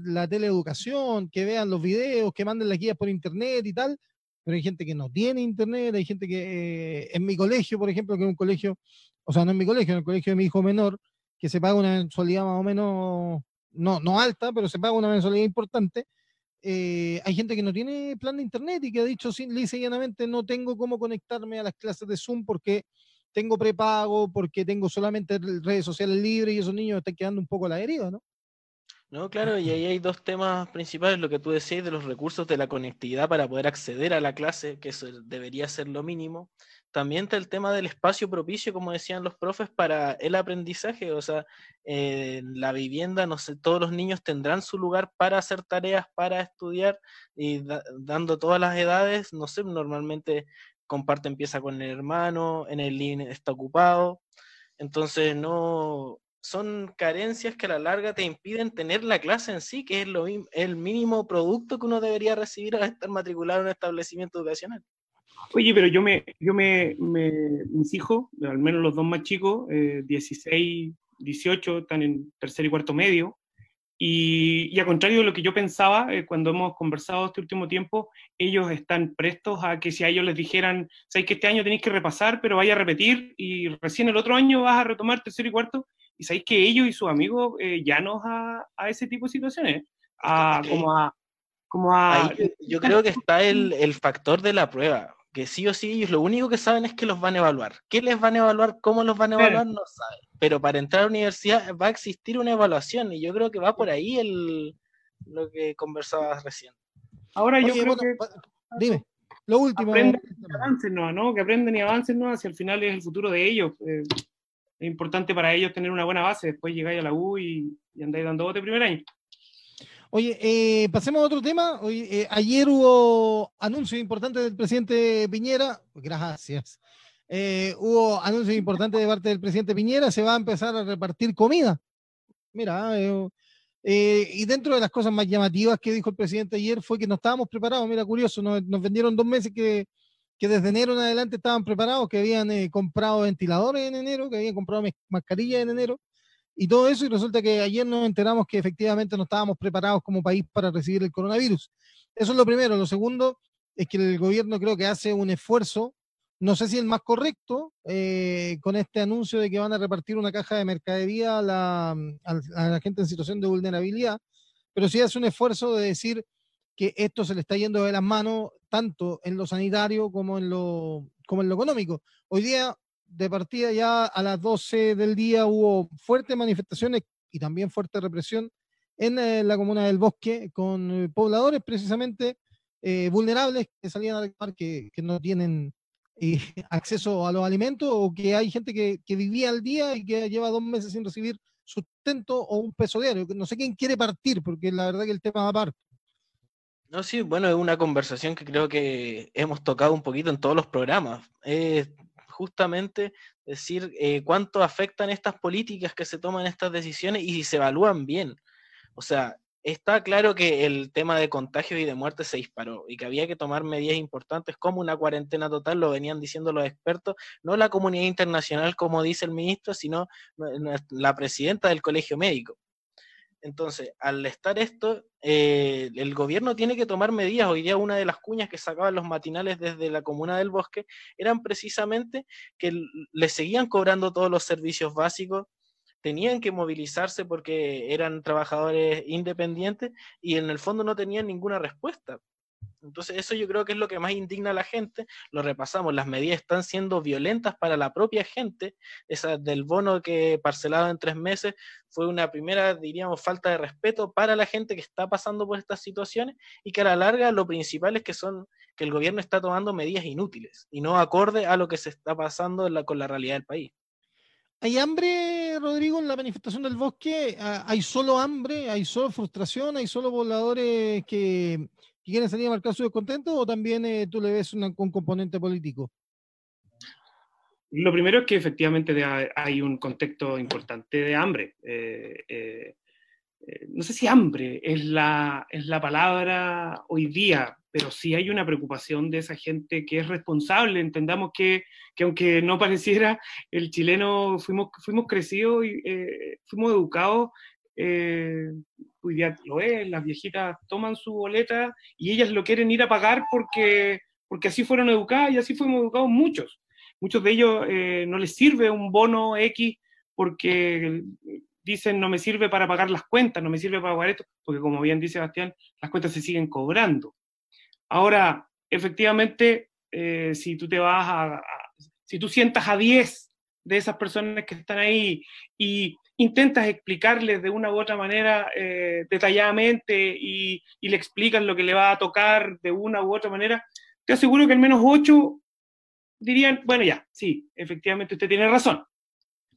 la teleeducación, que vean los videos, que manden las guías por internet y tal, pero hay gente que no tiene internet, hay gente que eh, en mi colegio, por ejemplo, que es un colegio, o sea, no en mi colegio, en el colegio de mi hijo menor, que se paga una mensualidad más o menos, no, no alta, pero se paga una mensualidad importante. Eh, hay gente que no tiene plan de internet y que ha dicho sin lisa y llanamente no tengo cómo conectarme a las clases de Zoom porque tengo prepago, porque tengo solamente redes sociales libres y esos niños están quedando un poco a la herida, ¿no? No, claro, y ahí hay dos temas principales, lo que tú decías de los recursos de la conectividad para poder acceder a la clase, que eso debería ser lo mínimo. También está el tema del espacio propicio, como decían los profes, para el aprendizaje, o sea, en la vivienda, no sé, todos los niños tendrán su lugar para hacer tareas, para estudiar, y dando todas las edades, no sé, normalmente comparten pieza con el hermano, en el living está ocupado, entonces no, son carencias que a la larga te impiden tener la clase en sí, que es lo, el mínimo producto que uno debería recibir al estar matriculado en un establecimiento educacional. Oye, pero yo me, yo me, mis hijos, al menos los dos más chicos, 16, eh, 18, están en tercer y cuarto medio, y, y, a contrario de lo que yo pensaba eh, cuando hemos conversado este último tiempo, ellos están prestos a que si a ellos les dijeran, sabéis que este año tenéis que repasar, pero vaya a repetir y recién el otro año vas a retomar tercero y cuarto, y sabéis que ellos y sus amigos eh, llanos a, a, ese tipo de situaciones, a, como a... Como a yo, creo que está el, el, factor de la prueba, que sí o sí ellos lo único que saben es que los van a evaluar. ¿Qué les van a evaluar? ¿Cómo los van a evaluar? No saben. Pero para entrar a la universidad va a existir una evaluación y yo creo que va por ahí el, lo que conversabas recién. Ahora yo creo que... Dime. Lo último. Aprendan y avancen, ¿no? Que aprendan y avancen, ¿no? Hacia el final es el futuro de ellos. Eh, es importante para ellos tener una buena base. Después llegáis a la U y, y andáis dando bote primer año. Oye, eh, pasemos a otro tema. Eh, ayer hubo anuncios importantes del presidente Piñera. Gracias. Eh, hubo anuncios importantes de parte del presidente Piñera. Se va a empezar a repartir comida. Mira, eh, eh, y dentro de las cosas más llamativas que dijo el presidente ayer fue que no estábamos preparados. Mira, curioso, nos, nos vendieron dos meses que, que, desde enero en adelante estaban preparados, que habían eh, comprado ventiladores en enero, que habían comprado mascarillas en enero y todo eso. Y resulta que ayer nos enteramos que efectivamente no estábamos preparados como país para recibir el coronavirus. Eso es lo primero. Lo segundo es que el gobierno creo que hace un esfuerzo no sé si el más correcto, eh, con este anuncio de que van a repartir una caja de mercadería a la, a, la, gente en situación de vulnerabilidad, pero sí hace un esfuerzo de decir que esto se le está yendo de las manos tanto en lo sanitario como en lo, como en lo económico. Hoy día, de partida ya a las 12 del día hubo fuertes manifestaciones y también fuerte represión en eh, la comuna del Bosque con eh, pobladores precisamente eh, vulnerables que salían a reclamar que, no tienen acceso a los alimentos o que hay gente que, que, vivía al día y que lleva dos meses sin recibir sustento o un peso diario. No sé quién quiere partir, porque la verdad que el tema va aparte. No, sí, bueno, es una conversación que creo que hemos tocado un poquito en todos los programas. Es justamente decir eh, cuánto afectan estas políticas que se toman estas decisiones y si se evalúan bien. O sea, está claro que el tema de contagios y de muerte se disparó y que había que tomar medidas importantes como una cuarentena total, lo venían diciendo los expertos, no la comunidad internacional como dice el ministro, sino la presidenta del colegio médico. Entonces, al estar esto, eh, el gobierno tiene que tomar medidas. Hoy día una de las cuñas que sacaban los matinales desde la comuna del bosque eran precisamente que le seguían cobrando todos los servicios básicos, tenían que movilizarse porque eran trabajadores independientes y en el fondo no tenían ninguna respuesta. Entonces eso yo creo que es lo que más indigna a la gente. Lo repasamos, las medidas están siendo violentas para la propia gente. Esa del bono que parcelado en tres meses fue una primera, diríamos, falta de respeto para la gente que está pasando por estas situaciones y que a la larga lo principal es que son que el gobierno está tomando medidas inútiles y no acorde a lo que se está pasando con la realidad del país. ¿Hay hambre, Rodrigo, en la manifestación del bosque? ¿Hay solo hambre? ¿Hay solo frustración? ¿Hay solo pobladores que, que quieren salir a marcar su descontento? ¿O también eh, tú le ves un componente político? Lo primero es que efectivamente hay un contexto importante de hambre. Eh, eh, no sé si hambre es la, es la palabra hoy día, pero sí hay una preocupación de esa gente que es responsable. Entendamos que, que aunque no pareciera, el chileno fuimos, fuimos crecidos y fuimos educados. Eh, lo es, las viejitas toman su boleta y ellas lo quieren ir a pagar porque, porque así fueron educadas y así fuimos educados muchos. Muchos de ellos eh, no les sirve un bono X porque dicen no me sirve para pagar las cuentas, no me sirve para pagar esto, porque como bien dice Sebastián, las cuentas se siguen cobrando. Ahora, efectivamente, eh, si tú te vas a, si tú sientas a 10 de esas personas que están ahí y intentas explicarles de una u otra manera eh, detalladamente y, y, le explicas lo que le va a tocar de una u otra manera, te aseguro que al menos 8 dirían, bueno, ya, sí, efectivamente usted tiene razón.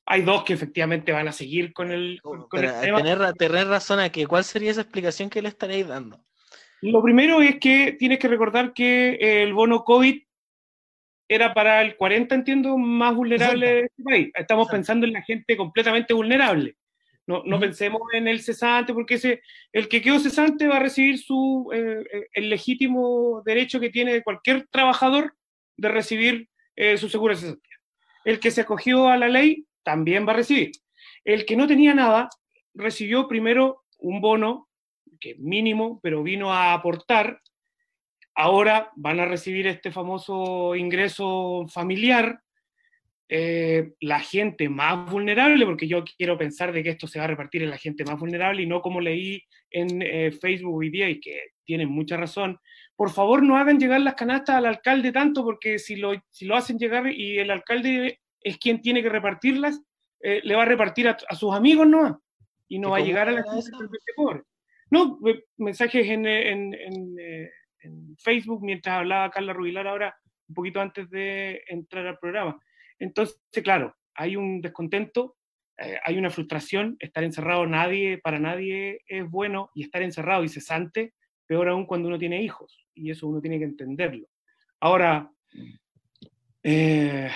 Hay dos que efectivamente van a seguir con el, con, con el tema. Tener, tener razón aquí, ¿cuál sería esa explicación que le estaréis dando? Lo primero es que tienes que recordar que el bono COVID era para el 40, entiendo, más vulnerable de este país. Estamos Exacto. pensando en la gente completamente vulnerable. No, no uh -huh. pensemos en el cesante, porque ese, el que quedó cesante va a recibir su, eh, el legítimo derecho que tiene cualquier trabajador de recibir eh, su seguro de cesantía. El que se acogió a la ley también va a recibir. El que no tenía nada recibió primero un bono que mínimo, pero vino a aportar, ahora van a recibir este famoso ingreso familiar, eh, la gente más vulnerable, porque yo quiero pensar de que esto se va a repartir en la gente más vulnerable y no como leí en eh, Facebook hoy día y que tienen mucha razón. Por favor, no hagan llegar las canastas al alcalde tanto, porque si lo, si lo hacen llegar y el alcalde es quien tiene que repartirlas, eh, le va a repartir a, a, sus amigos no y no va a llegar a la gente pobre. No, mensajes en, en, en, en Facebook mientras hablaba Carla Rubilar ahora, un poquito antes de entrar al programa. Entonces, claro, hay un descontento, eh, hay una frustración, estar encerrado nadie, para nadie es bueno, y estar encerrado y cesante, peor aún cuando uno tiene hijos, y eso uno tiene que entenderlo. Ahora, eh,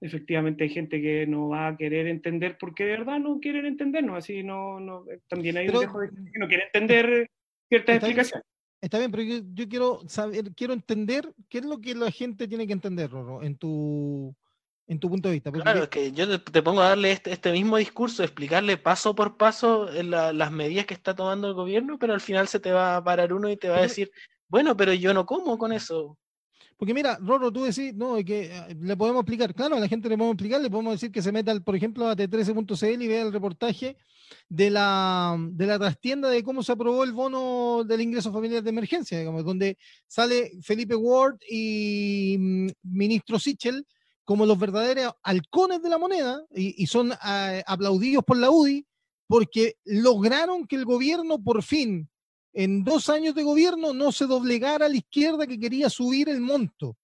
efectivamente hay gente que no va a querer entender porque de verdad no quieren entendernos, así no, no también hay un dejo de gente que no quiere entender ciertas explicaciones. Está bien, pero yo, quiero saber, quiero entender qué es lo que la gente tiene que entender, en tu, en tu punto de vista. claro, es que yo te, pongo a darle este, este, mismo discurso, explicarle paso por paso las medidas que está tomando el gobierno, pero al final se te va a parar uno y te va a decir, bueno, pero yo no como con eso. Porque mira, Roro, tú decís, no, que eh, le podemos explicar, claro, a la gente le podemos explicar, le podemos decir que se meta, por ejemplo, a t13.cl y vea el reportaje de la, de la trastienda de cómo se aprobó el bono del ingreso familiar de emergencia, digamos, donde sale Felipe Ward y mm, ministro Sichel como los verdaderos halcones de la moneda y, son eh, aplaudidos por la UDI porque lograron que el gobierno por fin en dos años de gobierno no se doblegara a la izquierda que quería subir el monto.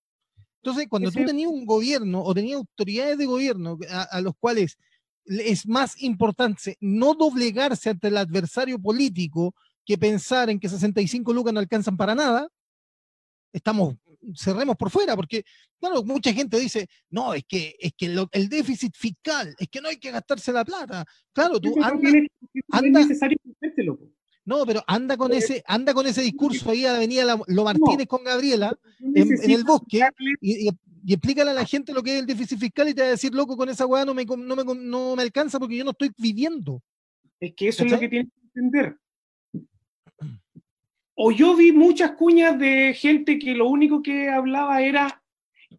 Entonces, cuando tú tenías un gobierno o tenías autoridades de gobierno a, los cuales es más importante no doblegarse ante el adversario político que pensar en que 65 lucas no alcanzan para nada, estamos, cerremos por fuera, porque, claro, mucha gente dice, no, es que, es que el déficit fiscal, es que no hay que gastarse la plata. Claro, tú anda, anda, no, pero anda con ese, anda con ese discurso ahí a Avenida Lo Martínez con Gabriela en, el bosque y, explícale a la gente lo que es el déficit fiscal y te va a decir, loco, con esa weá no me, no me, alcanza porque yo no estoy viviendo. Es que eso es lo que tienes que entender. O yo vi muchas cuñas de gente que lo único que hablaba era,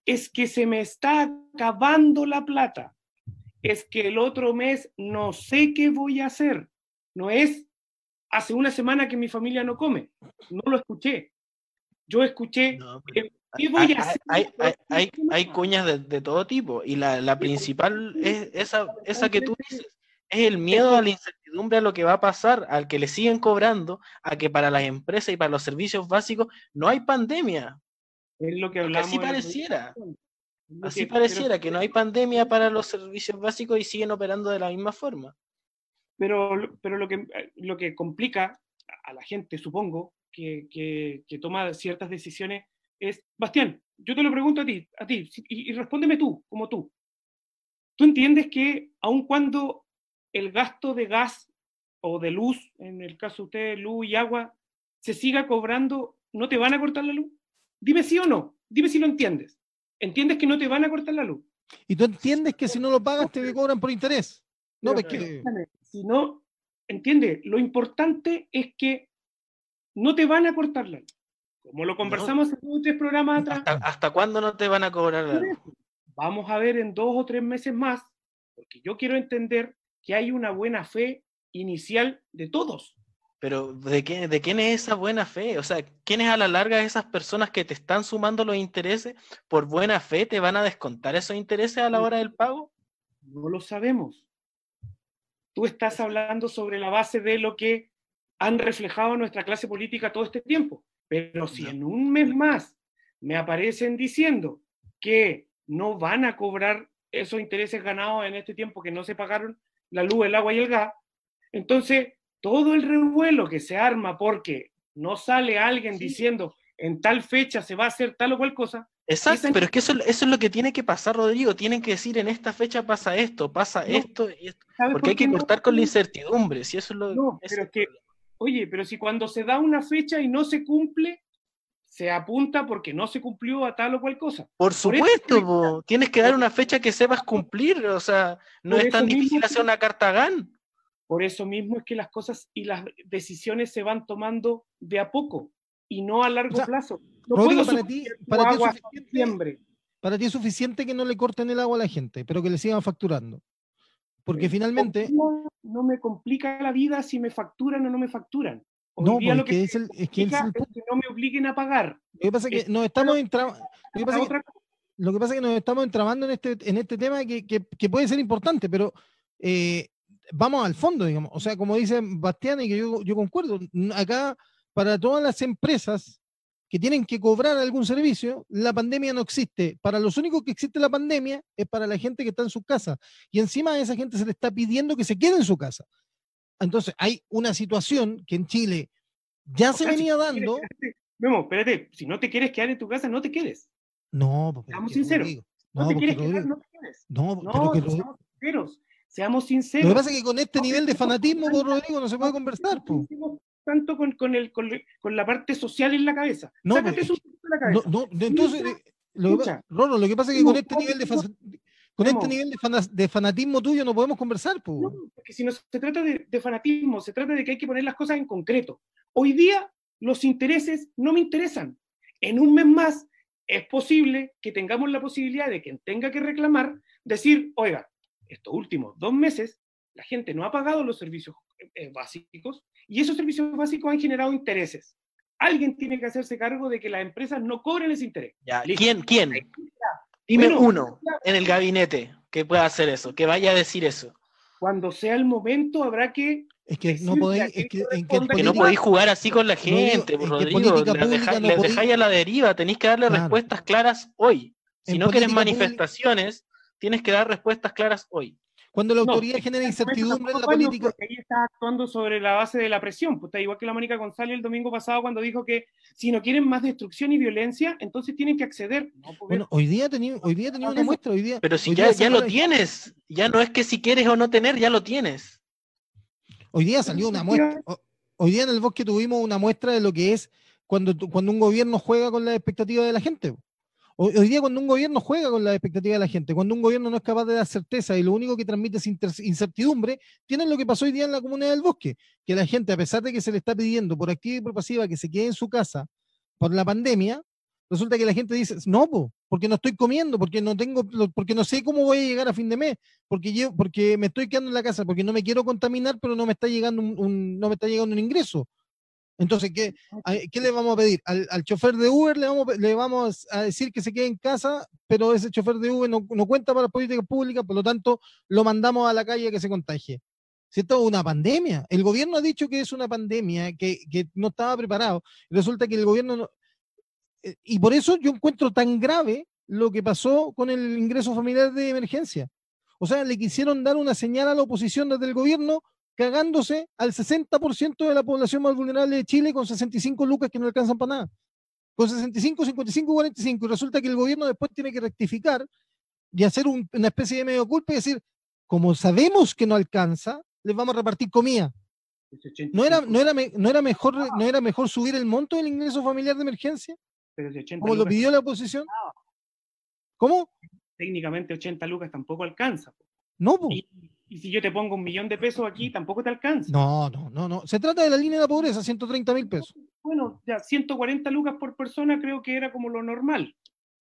es que se me está acabando la plata. Es que el otro mes no sé qué voy a hacer. No es hace una semana que mi familia no come. No lo escuché. Yo escuché. Hay, cuñas de, todo tipo y la, principal es esa, esa que tú dices. Es el miedo a la incertidumbre a lo que va a pasar, al que le siguen cobrando, a que para las empresas y para los servicios básicos no hay pandemia. Es lo que hablamos. Así pareciera. Así pareciera que no hay pandemia para los servicios básicos y siguen operando de la misma forma. Pero, pero lo, que, eh, lo que complica a la gente, supongo, que, que, toma ciertas decisiones es, Bastián, yo te lo pregunto a ti, a ti, y, respóndeme tú, como tú. ¿Tú entiendes que aun cuando el gasto de gas o de luz, en el caso de ustedes, luz y agua, se siga cobrando, no te van a cortar la luz? Dime sí o no, dime si lo entiendes. ¿Entiendes que no te van a cortar la luz? ¿Y tú entiendes que si no lo pagas te cobran por interés? No, es que no, entiende, lo importante es que no te van a cortar la luz. Como lo conversamos en dos tres programas atrás. ¿Hasta, cuándo no te van a cobrar la luz? Vamos a ver en dos o tres meses más, porque yo quiero entender que hay una buena fe inicial de todos. Pero ¿de, qué, ¿de quién es esa buena fe? O sea, ¿quiénes a la larga esas personas que te están sumando los intereses por buena fe te van a descontar esos intereses a la hora del pago? No lo sabemos tú estás hablando sobre la base de lo que han reflejado nuestra clase política todo este tiempo. Pero si en un mes más me aparecen diciendo que no van a cobrar esos intereses ganados en este tiempo que no se pagaron la luz, el agua y el gas, entonces todo el revuelo que se arma porque no sale alguien diciendo en tal fecha se va a hacer tal o cual cosa, Exacto, pero es que eso, eso, es lo que tiene que pasar, Rodrigo. Tienen que decir en esta fecha pasa esto, pasa esto, y esto. Porque hay que cortar con la incertidumbre. Si eso es lo, no, pero que, oye, pero si cuando se da una fecha y no se cumple, se apunta porque no se cumplió a tal o cual cosa. Por supuesto, tienes que dar una fecha que sepas cumplir. O sea, no es tan difícil hacer una carta GAN. Por eso mismo es que las cosas y las decisiones se van tomando de a poco y no a largo plazo. No para ti, para, ti es suficiente, para ti es suficiente que no le corten el agua a la gente, pero que le sigan facturando. Porque finalmente. No, me complica la vida si me facturan o no me facturan. no, porque lo que es, el, es, que no me obliguen a pagar. Lo que pasa es que nos estamos entramando. Lo, que pasa es que nos estamos entramando en este, en este tema que, que, puede ser importante, pero eh, vamos al fondo, digamos. O sea, como dice Bastián, y que yo, yo concuerdo, acá para todas las empresas que tienen que cobrar algún servicio, la pandemia no existe. Para los únicos que existe la pandemia es para la gente que está en su casa. Y encima a esa gente se le está pidiendo que se quede en su casa. Entonces, hay una situación que en Chile ya se venía dando. No, espérate, si no te quieres quedar en tu casa, no te quedes. No, porque Seamos sinceros. No, te quieres quedar, no te quedes. No, no pero seamos sinceros. Seamos sinceros. Lo que pasa es que con este nivel de fanatismo, por Rodrigo, no se puede conversar. Po. Tanto con, con, el, con, con, la parte social en la cabeza. No, Sácate eso de la cabeza. No, no, entonces, eh, lo, Rolo, lo que pasa es que con este nivel de con este nivel de, fanatismo tuyo no podemos conversar. Po. No, porque si no se trata de, de, fanatismo, se trata de que hay que poner las cosas en concreto. Hoy día los intereses no me interesan. En un mes más es posible que tengamos la posibilidad de quien tenga que reclamar, decir, oiga, estos últimos dos meses la gente no ha pagado los servicios eh, básicos y esos servicios básicos han generado intereses. Alguien tiene que hacerse cargo de que las empresas no cobren ese interés. ¿Quién? ¿Quién? Dime uno en el gabinete que pueda hacer eso, que vaya a decir eso. Cuando sea el momento habrá que es que no podéis, es que, que, no podéis jugar así con la gente, Rodrigo. Les, dejáis a la deriva, tenéis que darle respuestas claras hoy. Si no quieres manifestaciones, tienes que dar respuestas claras hoy. Cuando la autoridad genera incertidumbre en la política. Ahí está actuando sobre la base de la presión. Pues está igual que la Mónica González el domingo pasado cuando dijo que si no quieren más destrucción y violencia, entonces tienen que acceder. bueno, hoy día tenía, hoy día tenía una muestra. Hoy día, Pero si ya, ya lo tienes, ya no es que si quieres o no tener, ya lo tienes. Hoy día salió una muestra. Hoy día en el bosque tuvimos una muestra de lo que es cuando, cuando un gobierno juega con las expectativas de la gente. Hoy, día cuando un gobierno juega con las expectativas de la gente, cuando un gobierno no es capaz de dar certeza y lo único que transmite es incertidumbre, tienen lo que pasó hoy día en la comunidad del bosque, que la gente, a pesar de que se le está pidiendo por activa y por pasiva que se quede en su casa por la pandemia, resulta que la gente dice, no, porque no estoy comiendo, porque no tengo, porque no sé cómo voy a llegar a fin de mes, porque yo, porque me estoy quedando en la casa, porque no me quiero contaminar, pero no me está llegando un, no me está llegando un ingreso. Entonces, ¿qué, ¿qué le vamos a pedir? Al, chofer de Uber le vamos, le vamos a decir que se quede en casa, pero ese chofer de Uber no, no cuenta para las políticas públicas, por lo tanto, lo mandamos a la calle a que se contagie. Es una pandemia, el gobierno ha dicho que es una pandemia, que, que no estaba preparado. Resulta que el gobierno no, eh, y por eso yo encuentro tan grave lo que pasó con el ingreso familiar de emergencia. O sea, le quisieron dar una señal a la oposición desde el gobierno cagándose al 60% de la población más vulnerable de Chile con 65 lucas que no alcanzan para nada. Con 65, 55, 45. Y resulta que el gobierno después tiene que rectificar y hacer una especie de medio culpa y decir, como sabemos que no alcanza, les vamos a repartir comida. ¿No era, no, era, no, era mejor, ¿No era mejor subir el monto del ingreso familiar de emergencia? ¿Cómo lo pidió la oposición? ¿Cómo? Técnicamente 80 lucas tampoco alcanza. No, y, si yo te pongo un millón de pesos aquí, tampoco te alcanza. No, no, no, no. Se trata de la línea de la pobreza, 130 mil pesos. Bueno, ya 140 lucas por persona creo que era como lo normal.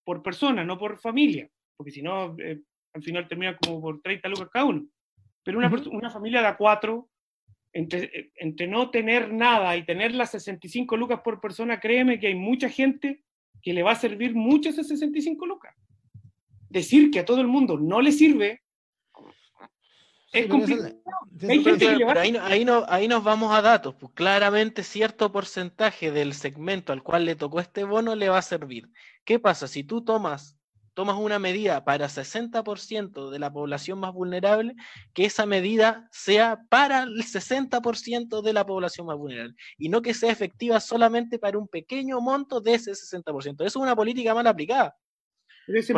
Por persona, no por familia. Porque si no, eh, al final termina como por 30 lucas cada uno. Pero una, una familia de a cuatro, entre, entre, no tener nada y tener las 65 lucas por persona, créeme que hay mucha gente que le va a servir mucho ese 65 lucas. Decir que a todo el mundo no le sirve es complicado. ahí, no, ahí, nos vamos a datos. Pues claramente cierto porcentaje del segmento al cual le tocó este bono le va a servir. ¿Qué pasa? Si tú tomas tomas una medida para 60% de la población más vulnerable, que esa medida sea para el 60% de la población más vulnerable y no que sea efectiva solamente para un pequeño monto de ese 60%. Eso es una política mal aplicada. Pero ese,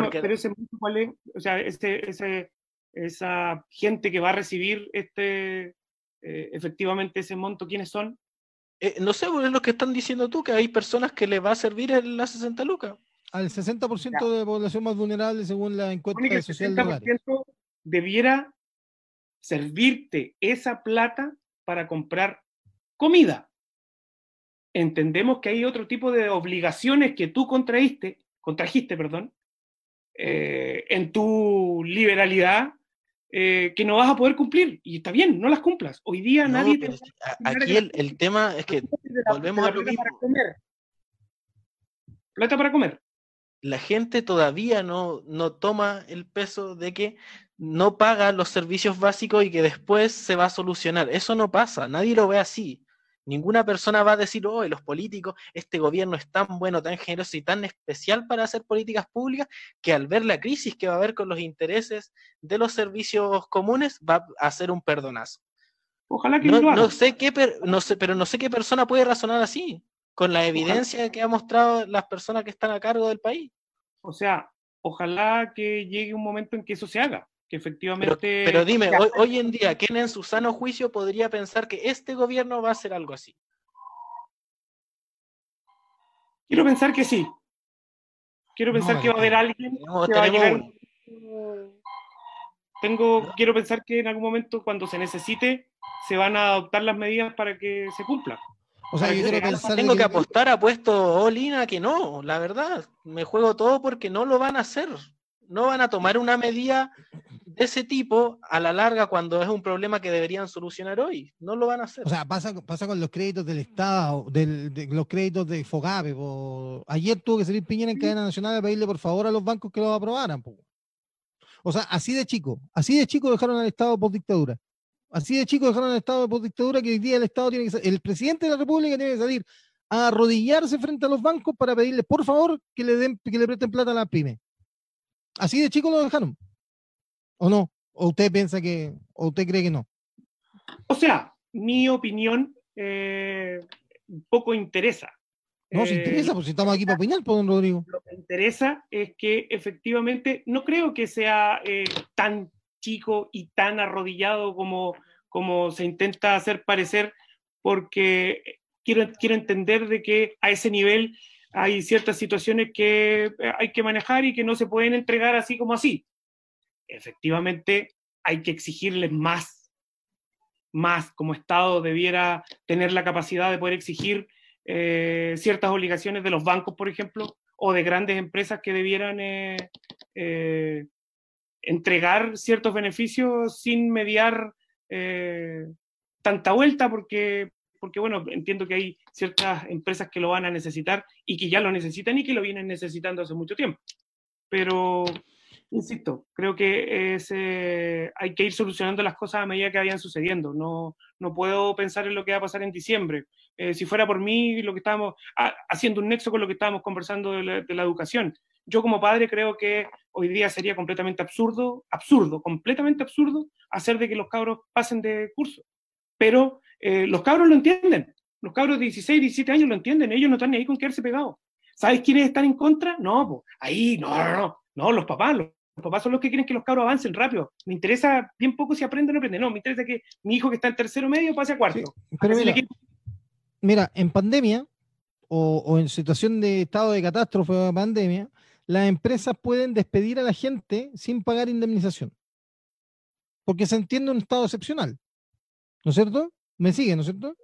monto, ¿cuál es? O sea, ese, esa gente que va a recibir este, eh, efectivamente ese monto, ¿quiénes son? Eh, no sé, pues, es lo que están diciendo tú, que hay personas que les va a servir el, la 60 lucas al 60% de la población más vulnerable según la encuesta social de ciento debiera servirte esa plata para comprar comida. Entendemos que hay otro tipo de obligaciones que tú contraíste, contrajiste, perdón, eh, en tu liberalidad eh, que no vas a poder cumplir. Y está bien, no las cumplas. Hoy día nadie... Te... Aquí el, el, tema es que volvemos a lo mismo. Plata para comer la gente todavía no, no toma el peso de que no paga los servicios básicos y que después se va a solucionar. Eso no pasa, nadie lo ve así. Ninguna persona va a decir, oh, los políticos, este gobierno es tan bueno, tan generoso y tan especial para hacer políticas públicas que al ver la crisis que va a haber con los intereses de los servicios comunes va a hacer un perdonazo. Ojalá que no, lo haga. no sé qué, per- no sé, pero no sé qué persona puede razonar así, con la evidencia que ha mostrado las personas que están a cargo del país. O sea, ojalá que llegue un momento en que eso se haga, que Pero, efectivamente... pero dime, hoy, hoy en día, ¿quién en su sano juicio podría pensar que este gobierno va a hacer algo así? Quiero pensar que sí. Quiero No, pensar que va a haber alguien que va a llegar... Tengo, ¿No? quiero pensar que en algún momento, cuando se necesite, se van a adoptar las medidas para que se cumpla. O sea, yo quiero pensar tengo que que- apostar, apuesto all-in a que no, la verdad. Me juego todo porque no lo van a hacer. No van a tomar una medida de ese tipo a la larga cuando es un problema que deberían solucionar hoy. No lo van a hacer. O sea, pasa, pasa con los créditos del Estado, del, de los créditos de Fogape. po. Ayer tuvo que salir Piñera en cadena nacional a pedirle por favor a los bancos que lo aprobaran. po. O sea, así de chico, así de chico dejaron al Estado por dictadura. Así de chico dejaron al Estado por dictadura que hoy día el Estado tiene que sa- el presidente de la República tiene que salir a arrodillarse frente a los bancos para pedirle por favor que le den, que le presten plata a las pymes. Así de chico lo dejaron. ¿O no? ¿O usted piensa que, o usted cree que no? O sea, mi opinión eh, poco interesa. No, se Eh, interesa, pues si estamos aquí para opinar, pues, don Rodrigo. lo que interesa es que efectivamente no creo que sea eh, tan chico y tan arrodillado como, como se intenta hacer parecer, porque quiero, quiero entender de que a ese nivel hay ciertas situaciones que eh, hay que manejar y que no se pueden entregar así como así. Efectivamente, hay que exigirles más, más, como Estado debiera tener la capacidad de poder exigir eh, ciertas obligaciones de los bancos, por ejemplo, o de grandes empresas que debieran eh, eh, entregar ciertos beneficios sin mediar tanta vuelta, porque, porque, bueno, entiendo que hay ciertas empresas que lo van a necesitar y que ya lo necesitan y que lo vienen necesitando hace mucho tiempo. Pero, insisto, creo que eh, hay que ir solucionando las cosas a medida que vayan sucediendo. No, no puedo pensar en lo que va a pasar en diciembre. Eh, si fuera por mí, lo que estábamos ah, haciendo un nexo con lo que estábamos conversando de la, de la, educación. Yo como padre creo que hoy día sería completamente absurdo, absurdo, completamente absurdo hacer de que los cabros pasen de curso. Pero eh, los cabros lo entienden. Los cabros de 16, 17 años lo entienden. Ellos no están ni ahí con quedarse pegados. ¿Sabes quiénes están en contra? No, pues ahí, no, no, no, no, los papás, los, los papás son los que quieren que los cabros avancen rápido. Me interesa bien poco si aprenden o no aprenden. No, me interesa que mi hijo que está en tercero medio pase a cuarto. Sí, pero mira, mira, en pandemia o, o, en situación de estado de catástrofe o de pandemia, las empresas pueden despedir a la gente sin pagar indemnización. Porque se entiende un estado excepcional. ¿No es cierto? ¿Me sigue, no es cierto?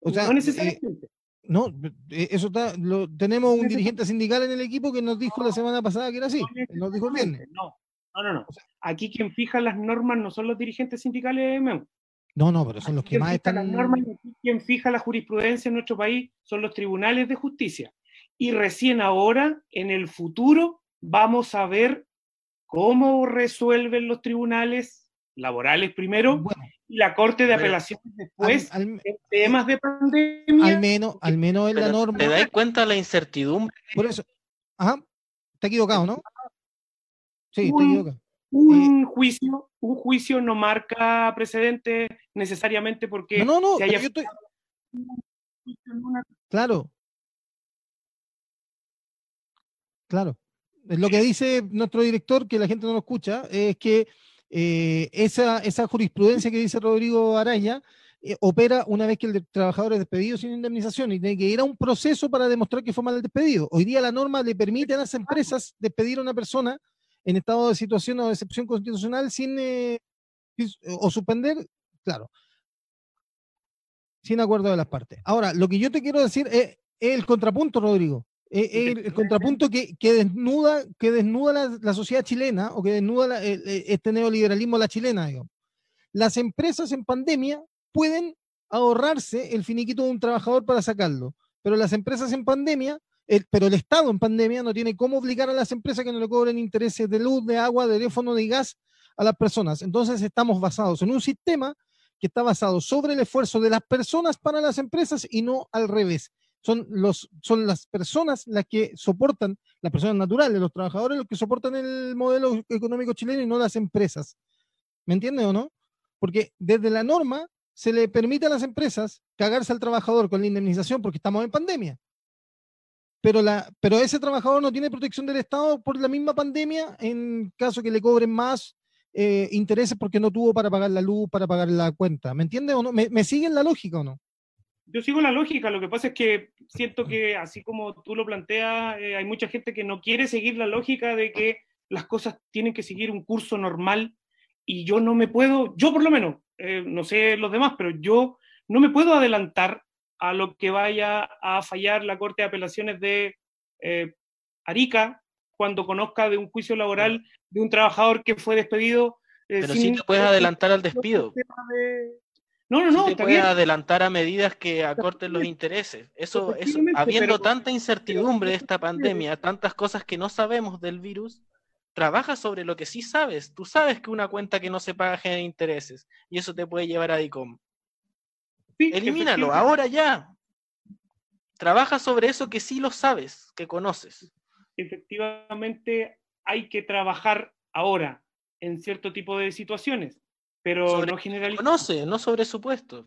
O sea, no necesariamente. Eh, no, eso está, lo, tenemos un dirigente sindical en el equipo que nos dijo la semana pasada que era así. Nos dijo el viernes. No, no, no. no. Aquí quien fija las normas no son los dirigentes sindicales, MEU. No, no, pero son los que más están. Las normas y quien fija la jurisprudencia en nuestro país son los tribunales de justicia. Y recién ahora, en el futuro, vamos a ver cómo resuelven los tribunales laborales primero bueno, y la Corte de Apelaciones después al, al, en temas de pandemia. Al menos, al menos en la norma. ¿Te das cuenta la incertidumbre? Por eso. Ajá. Está equivocado, ¿no? Sí, un, está equivocado. Un eh, juicio, un juicio no marca precedente necesariamente porque no, no, no, se haya yo estoy... Claro. Claro. Lo que dice nuestro director, que la gente no lo escucha, es que eh, esa, esa, jurisprudencia que dice Rodrigo Araya eh, opera una vez que el trabajador es despedido sin indemnización y tiene que ir a un proceso para demostrar que fue mal el despedido. Hoy día la norma le permite a las empresas despedir a una persona en estado de situación o de excepción constitucional sin eh, o suspender, claro, sin acuerdo de las partes. Ahora, lo que yo te quiero decir es, es el contrapunto, Rodrigo. Es el, el, contrapunto que, que desnuda, que desnuda la, la, sociedad chilena o que desnuda la, el, este neoliberalismo a la chilena, digamos. Las empresas en pandemia pueden ahorrarse el finiquito de un trabajador para sacarlo, pero las empresas en pandemia, el, pero el Estado en pandemia no tiene cómo obligar a las empresas que no le cobren intereses de luz, de agua, de teléfono, de gas a las personas. Entonces estamos basados en un sistema que está basado sobre el esfuerzo de las personas para las empresas y no al revés. Son, los, son las personas las que soportan, las personas naturales, los trabajadores, los que soportan el modelo económico chileno y no las empresas. ¿Me entiende o no? Porque desde la norma se le permite a las empresas cagarse al trabajador con la indemnización porque estamos en pandemia. Pero, la, pero ese trabajador no tiene protección del Estado por la misma pandemia en caso que le cobren más eh, intereses porque no tuvo para pagar la luz, para pagar la cuenta. ¿Me entiende o no? ¿Me, ¿Me siguen la lógica o no? Yo sigo la lógica, lo que pasa es que siento que así como tú lo planteas, eh, hay mucha gente que no quiere seguir la lógica de que las cosas tienen que seguir un curso normal y yo no me puedo, yo por lo menos, eh, no sé los demás, pero yo no me puedo adelantar a lo que vaya a fallar la Corte de Apelaciones de eh, Arica cuando conozca de un juicio laboral de un trabajador que fue despedido. Eh, pero sí te puedes adelantar al despido. No, no, no. te puedes adelantar a medidas que acorten los intereses. Eso, eso habiendo tanta incertidumbre de esta pandemia, tantas cosas que no sabemos del virus, trabaja sobre lo que sí sabes. Tú sabes que una cuenta que no se paga genera intereses y eso te puede llevar a DICOM. Elimínalo, ahora ya. Trabaja sobre eso que sí lo sabes, que conoces. Efectivamente, hay que trabajar ahora en cierto tipo de situaciones, pero no generalizar. Conoce, no sobre supuestos.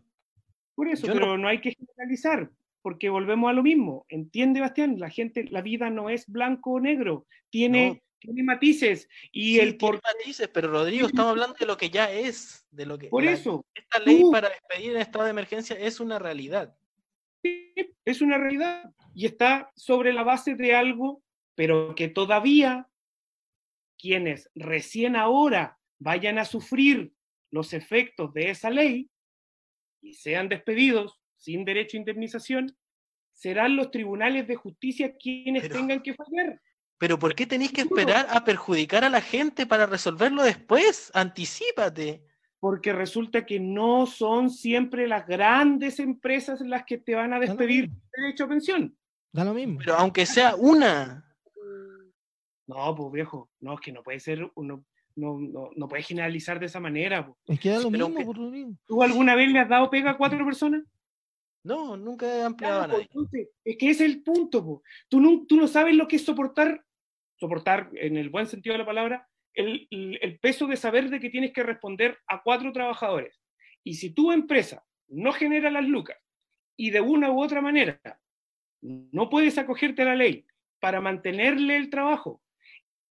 Por eso, pero no... hay que generalizar, porque volvemos a lo mismo. Entiende, Bastián, la gente, la vida no es blanco o negro, tiene tiene matices. Y el por... matices, pero Rodrigo, estamos hablando de lo que ya es, de lo que... Por eso. Esta ley para despedir en estado de emergencia es una realidad. Sí, es una realidad. Y está sobre la base de algo, pero que todavía quienes recién ahora vayan a sufrir los efectos de esa ley y sean despedidos sin derecho a indemnización, serán los tribunales de justicia quienes tengan que fallar. Pero ¿por qué tenéis que esperar a perjudicar a la gente para resolverlo después? Anticípate. Porque resulta que no son siempre las grandes empresas las que te van a despedir derecho a pensión. Da lo mismo. Pero aunque sea una. No, pues viejo, no, es que no puede ser, uno, no, no, no puedes generalizar de esa manera. Es que da lo mismo, por ¿Tú alguna vez le has dado pega a cuatro personas? No, nunca he ampliado a nadie. es que ese es el punto. Tú, no, tú no sabes lo que es soportar soportar, en el buen sentido de la palabra, el, el, peso de saber de que tienes que responder a cuatro trabajadores. Y si tu empresa no genera las lucas y de una u otra manera no puedes acogerte a la ley para mantenerle el trabajo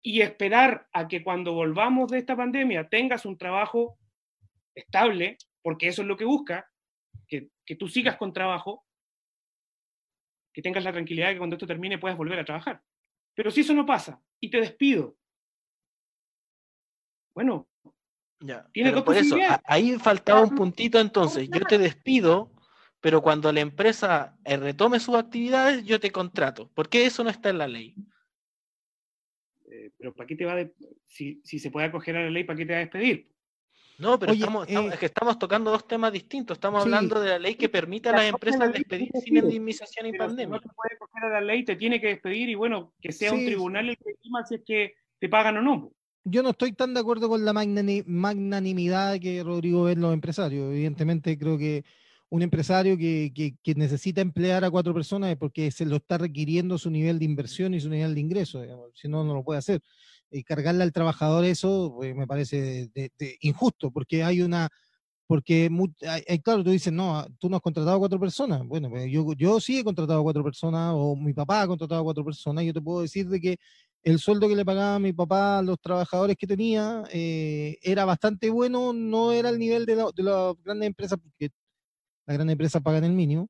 y esperar a que cuando volvamos de esta pandemia tengas un trabajo estable, porque eso es lo que busca, que, que tú sigas con trabajo, que tengas la tranquilidad de que cuando esto termine puedas volver a trabajar. Pero si eso no pasa y te despido, bueno, ya, tiene por eso, ahí faltaba un puntito entonces. Yo te despido, pero cuando la empresa eh, retome sus actividades, yo te contrato. ¿Por qué eso no está en la ley? Eh, pero ¿para qué te va a si, si se puede acoger a la ley, ¿para qué te va a despedir? No, pero estamos, eh, es que estamos tocando dos temas distintos. Estamos hablando de la ley que permite a las empresas despedir sin indemnización y pandemia. no se puede coger a la ley, te tiene que despedir y bueno, que sea un tribunal el que decida si es que te pagan o no. Yo no estoy tan de acuerdo con la magnanimidad que Rodrigo ve en los empresarios. Evidentemente creo que un empresario que, que, necesita emplear a cuatro personas es porque se lo está requiriendo su nivel de inversión y su nivel de ingreso. Si no, no lo puede hacer y cargarle al trabajador eso pues, me parece injusto, porque hay una, porque claro, tú dices, no, ah, tú no has contratado a cuatro personas. Bueno, pues, yo, yo sí he contratado a cuatro personas, o mi papá ha contratado a cuatro personas, y yo te puedo decir de que el sueldo que le pagaba mi papá a los trabajadores que tenía eh, era bastante bueno, no era el nivel de, de las grandes empresas, porque las grandes empresas pagan el mínimo,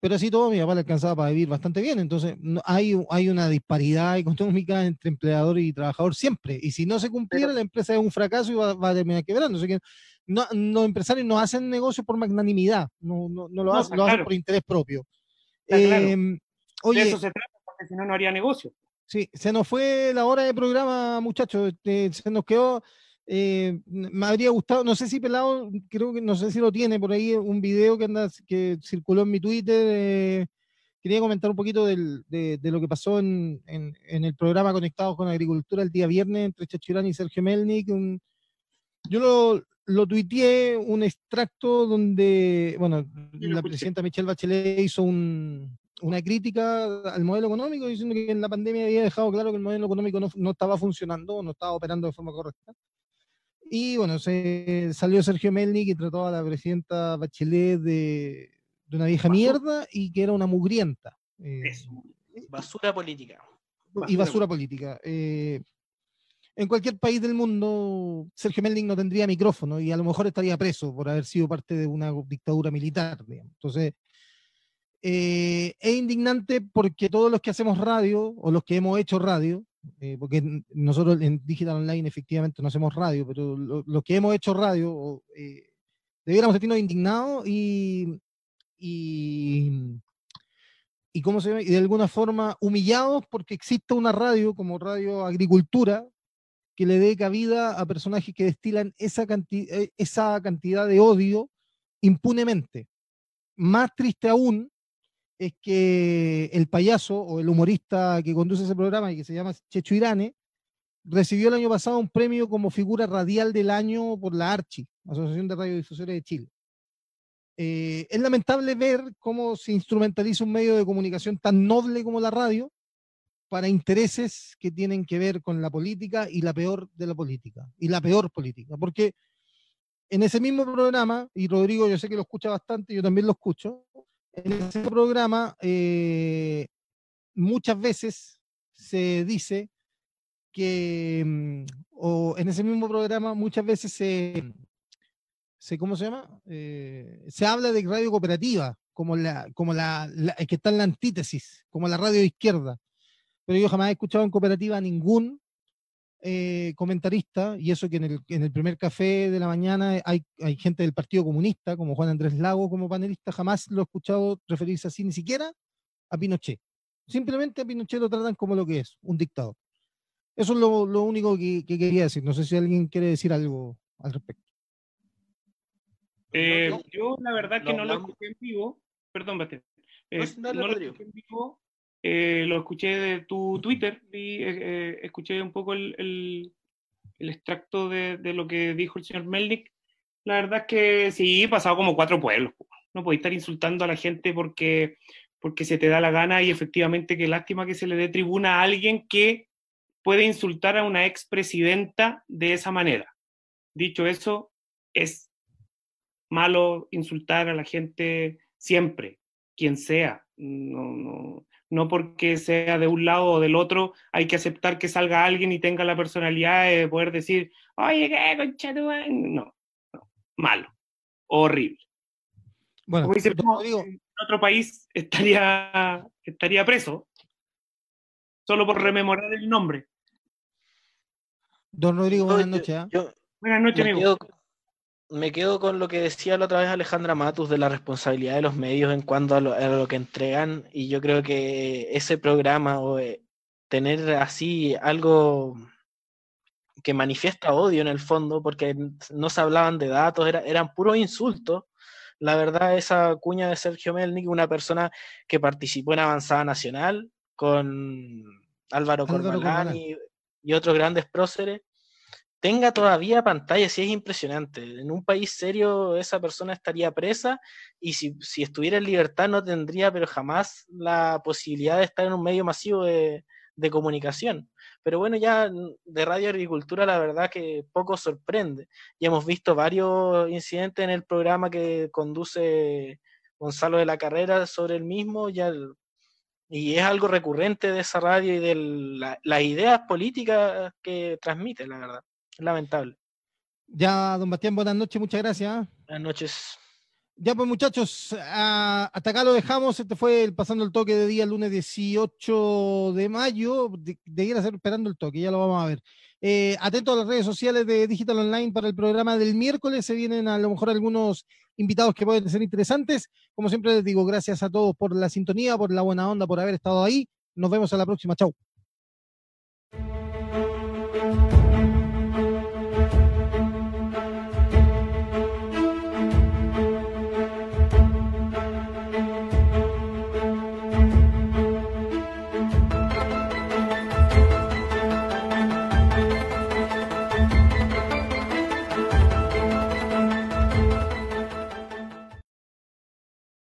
pero así todo mi papá le alcanzaba para vivir bastante bien. Entonces, hay, hay una disparidad económica entre empleador y trabajador siempre. Y si no se cumpliera, la empresa es un fracaso y va, a terminar quebrando. Así que no, los empresarios no hacen negocio por magnanimidad, no, no, no lo, hacen, lo hacen por interés propio. Eh, oye, de eso se trata, porque si no, no haría negocio. Sí, se nos fue la hora de programa, muchachos. Este, se nos quedó eh, me habría gustado, no sé si Pelado, creo que no sé si lo tiene por ahí, un video que anda, que circuló en mi Twitter. quería comentar un poquito del, de, lo que pasó en, en, el programa Conectados con Agricultura el día viernes entre Chachirán y Sergio Melnik. yo lo, lo tuiteé un extracto donde, bueno, la presidenta Michelle Bachelet hizo una crítica al modelo económico diciendo que en la pandemia había dejado claro que el modelo económico no, estaba funcionando, no estaba operando de forma correcta. Y bueno, se salió Sergio Melnik y trató a la presidenta Bachelet de, una vieja mierda y que era una mugrienta. Eh, basura política. Y basura política. Eh, en cualquier país del mundo, Sergio Melnik no tendría micrófono y a lo mejor estaría preso por haber sido parte de una dictadura militar. Entonces, eh, es indignante porque todos los que hacemos radio o los que hemos hecho radio, eh, porque nosotros en Digital Online efectivamente no hacemos radio, pero los que hemos hecho radio, eh, debiéramos sentirnos indignados y, y, ¿cómo se y de alguna forma humillados porque existe una radio como Radio Agricultura, que le dé cabida a personajes que destilan esa, eh, esa cantidad de odio impunemente. Más triste aún es que el payaso o el humorista que conduce ese programa y que se llama Checho Irane, recibió el año pasado un premio como figura radial del año por la ARCHI, Asociación de Radiodifusores de Chile. Eh, es lamentable ver cómo se instrumentaliza un medio de comunicación tan noble como la radio para intereses que tienen que ver con la política y la peor de la política, y la peor política, porque en ese mismo programa, y Rodrigo yo sé que lo escucha bastante, yo también lo escucho, en ese programa eh, muchas veces se dice que, mm, o en ese mismo programa muchas veces se, se ¿cómo se llama? Eh, se habla de radio cooperativa, como la, como la, que está en la antítesis, como la radio izquierda pero yo jamás he escuchado en cooperativa ningún eh, comentarista, y eso que en el, primer café de la mañana hay, hay, gente del Partido Comunista, como Juan Andrés Lago como panelista, jamás lo he escuchado referirse así, ni siquiera a Pinochet. Simplemente a Pinochet lo tratan como lo que es, un dictador. Eso es lo, único que, quería decir. No sé si alguien quiere decir algo al respecto. Eh, yo la verdad que no, lo escuché en vivo, perdón, Bate. Eh, no, lo escuché en vivo, eh, lo escuché de tu Twitter y eh, eh, escuché un poco el, el, extracto de, de, lo que dijo el señor Melnick. La verdad es que sí, he pasado como cuatro pueblos. No podéis estar insultando a la gente porque, porque se te da la gana y efectivamente qué lástima que se le dé tribuna a alguien que puede insultar a una expresidenta de esa manera. Dicho eso, es malo insultar a la gente siempre, quien sea. No, no, no porque sea de un lado o del otro, hay que aceptar que salga alguien y tenga la personalidad de poder decir, oye, qué concha tu no, no, malo, horrible. Bueno, Como dice, en otro país estaría, estaría preso, solo por rememorar el nombre. Don Rodrigo, buenas noches. ¿ah? buenas noches, amigo me quedo con lo que decía la otra vez Alejandra Matus de la responsabilidad de los medios en cuanto a lo, que entregan y yo creo que ese programa o eh, tener así algo que manifiesta odio en el fondo porque no se hablaban de datos, eran puros insultos. La verdad, esa cuña de Sergio Melnik, una persona que participó en Avanzada Nacional con Álvaro, Corbalán y, y otros grandes próceres, tenga todavía pantalla, sí es impresionante. En un país serio esa persona estaría presa y si, estuviera en libertad no tendría, pero jamás la posibilidad de estar en un medio masivo de, comunicación. Pero bueno, ya de Radio Agricultura la verdad que poco sorprende. Ya hemos visto varios incidentes en el programa que conduce Gonzalo de la Carrera sobre el mismo, ya y es algo recurrente de esa radio y de las ideas políticas que transmite, la verdad lamentable. Ya, don Bastián, buenas noches, muchas gracias. Buenas noches. Ya pues muchachos, hasta acá lo dejamos. Este fue el pasando el toque de día lunes 18 de mayo. De, ir a ser esperando el toque, ya lo vamos a ver. Eh, atento a las redes sociales de Digital Online para el programa del miércoles. Se vienen a lo mejor algunos invitados que pueden ser interesantes. Como siempre les digo, gracias a todos por la sintonía, por la buena onda, por haber estado ahí. Nos vemos a la próxima. Chau.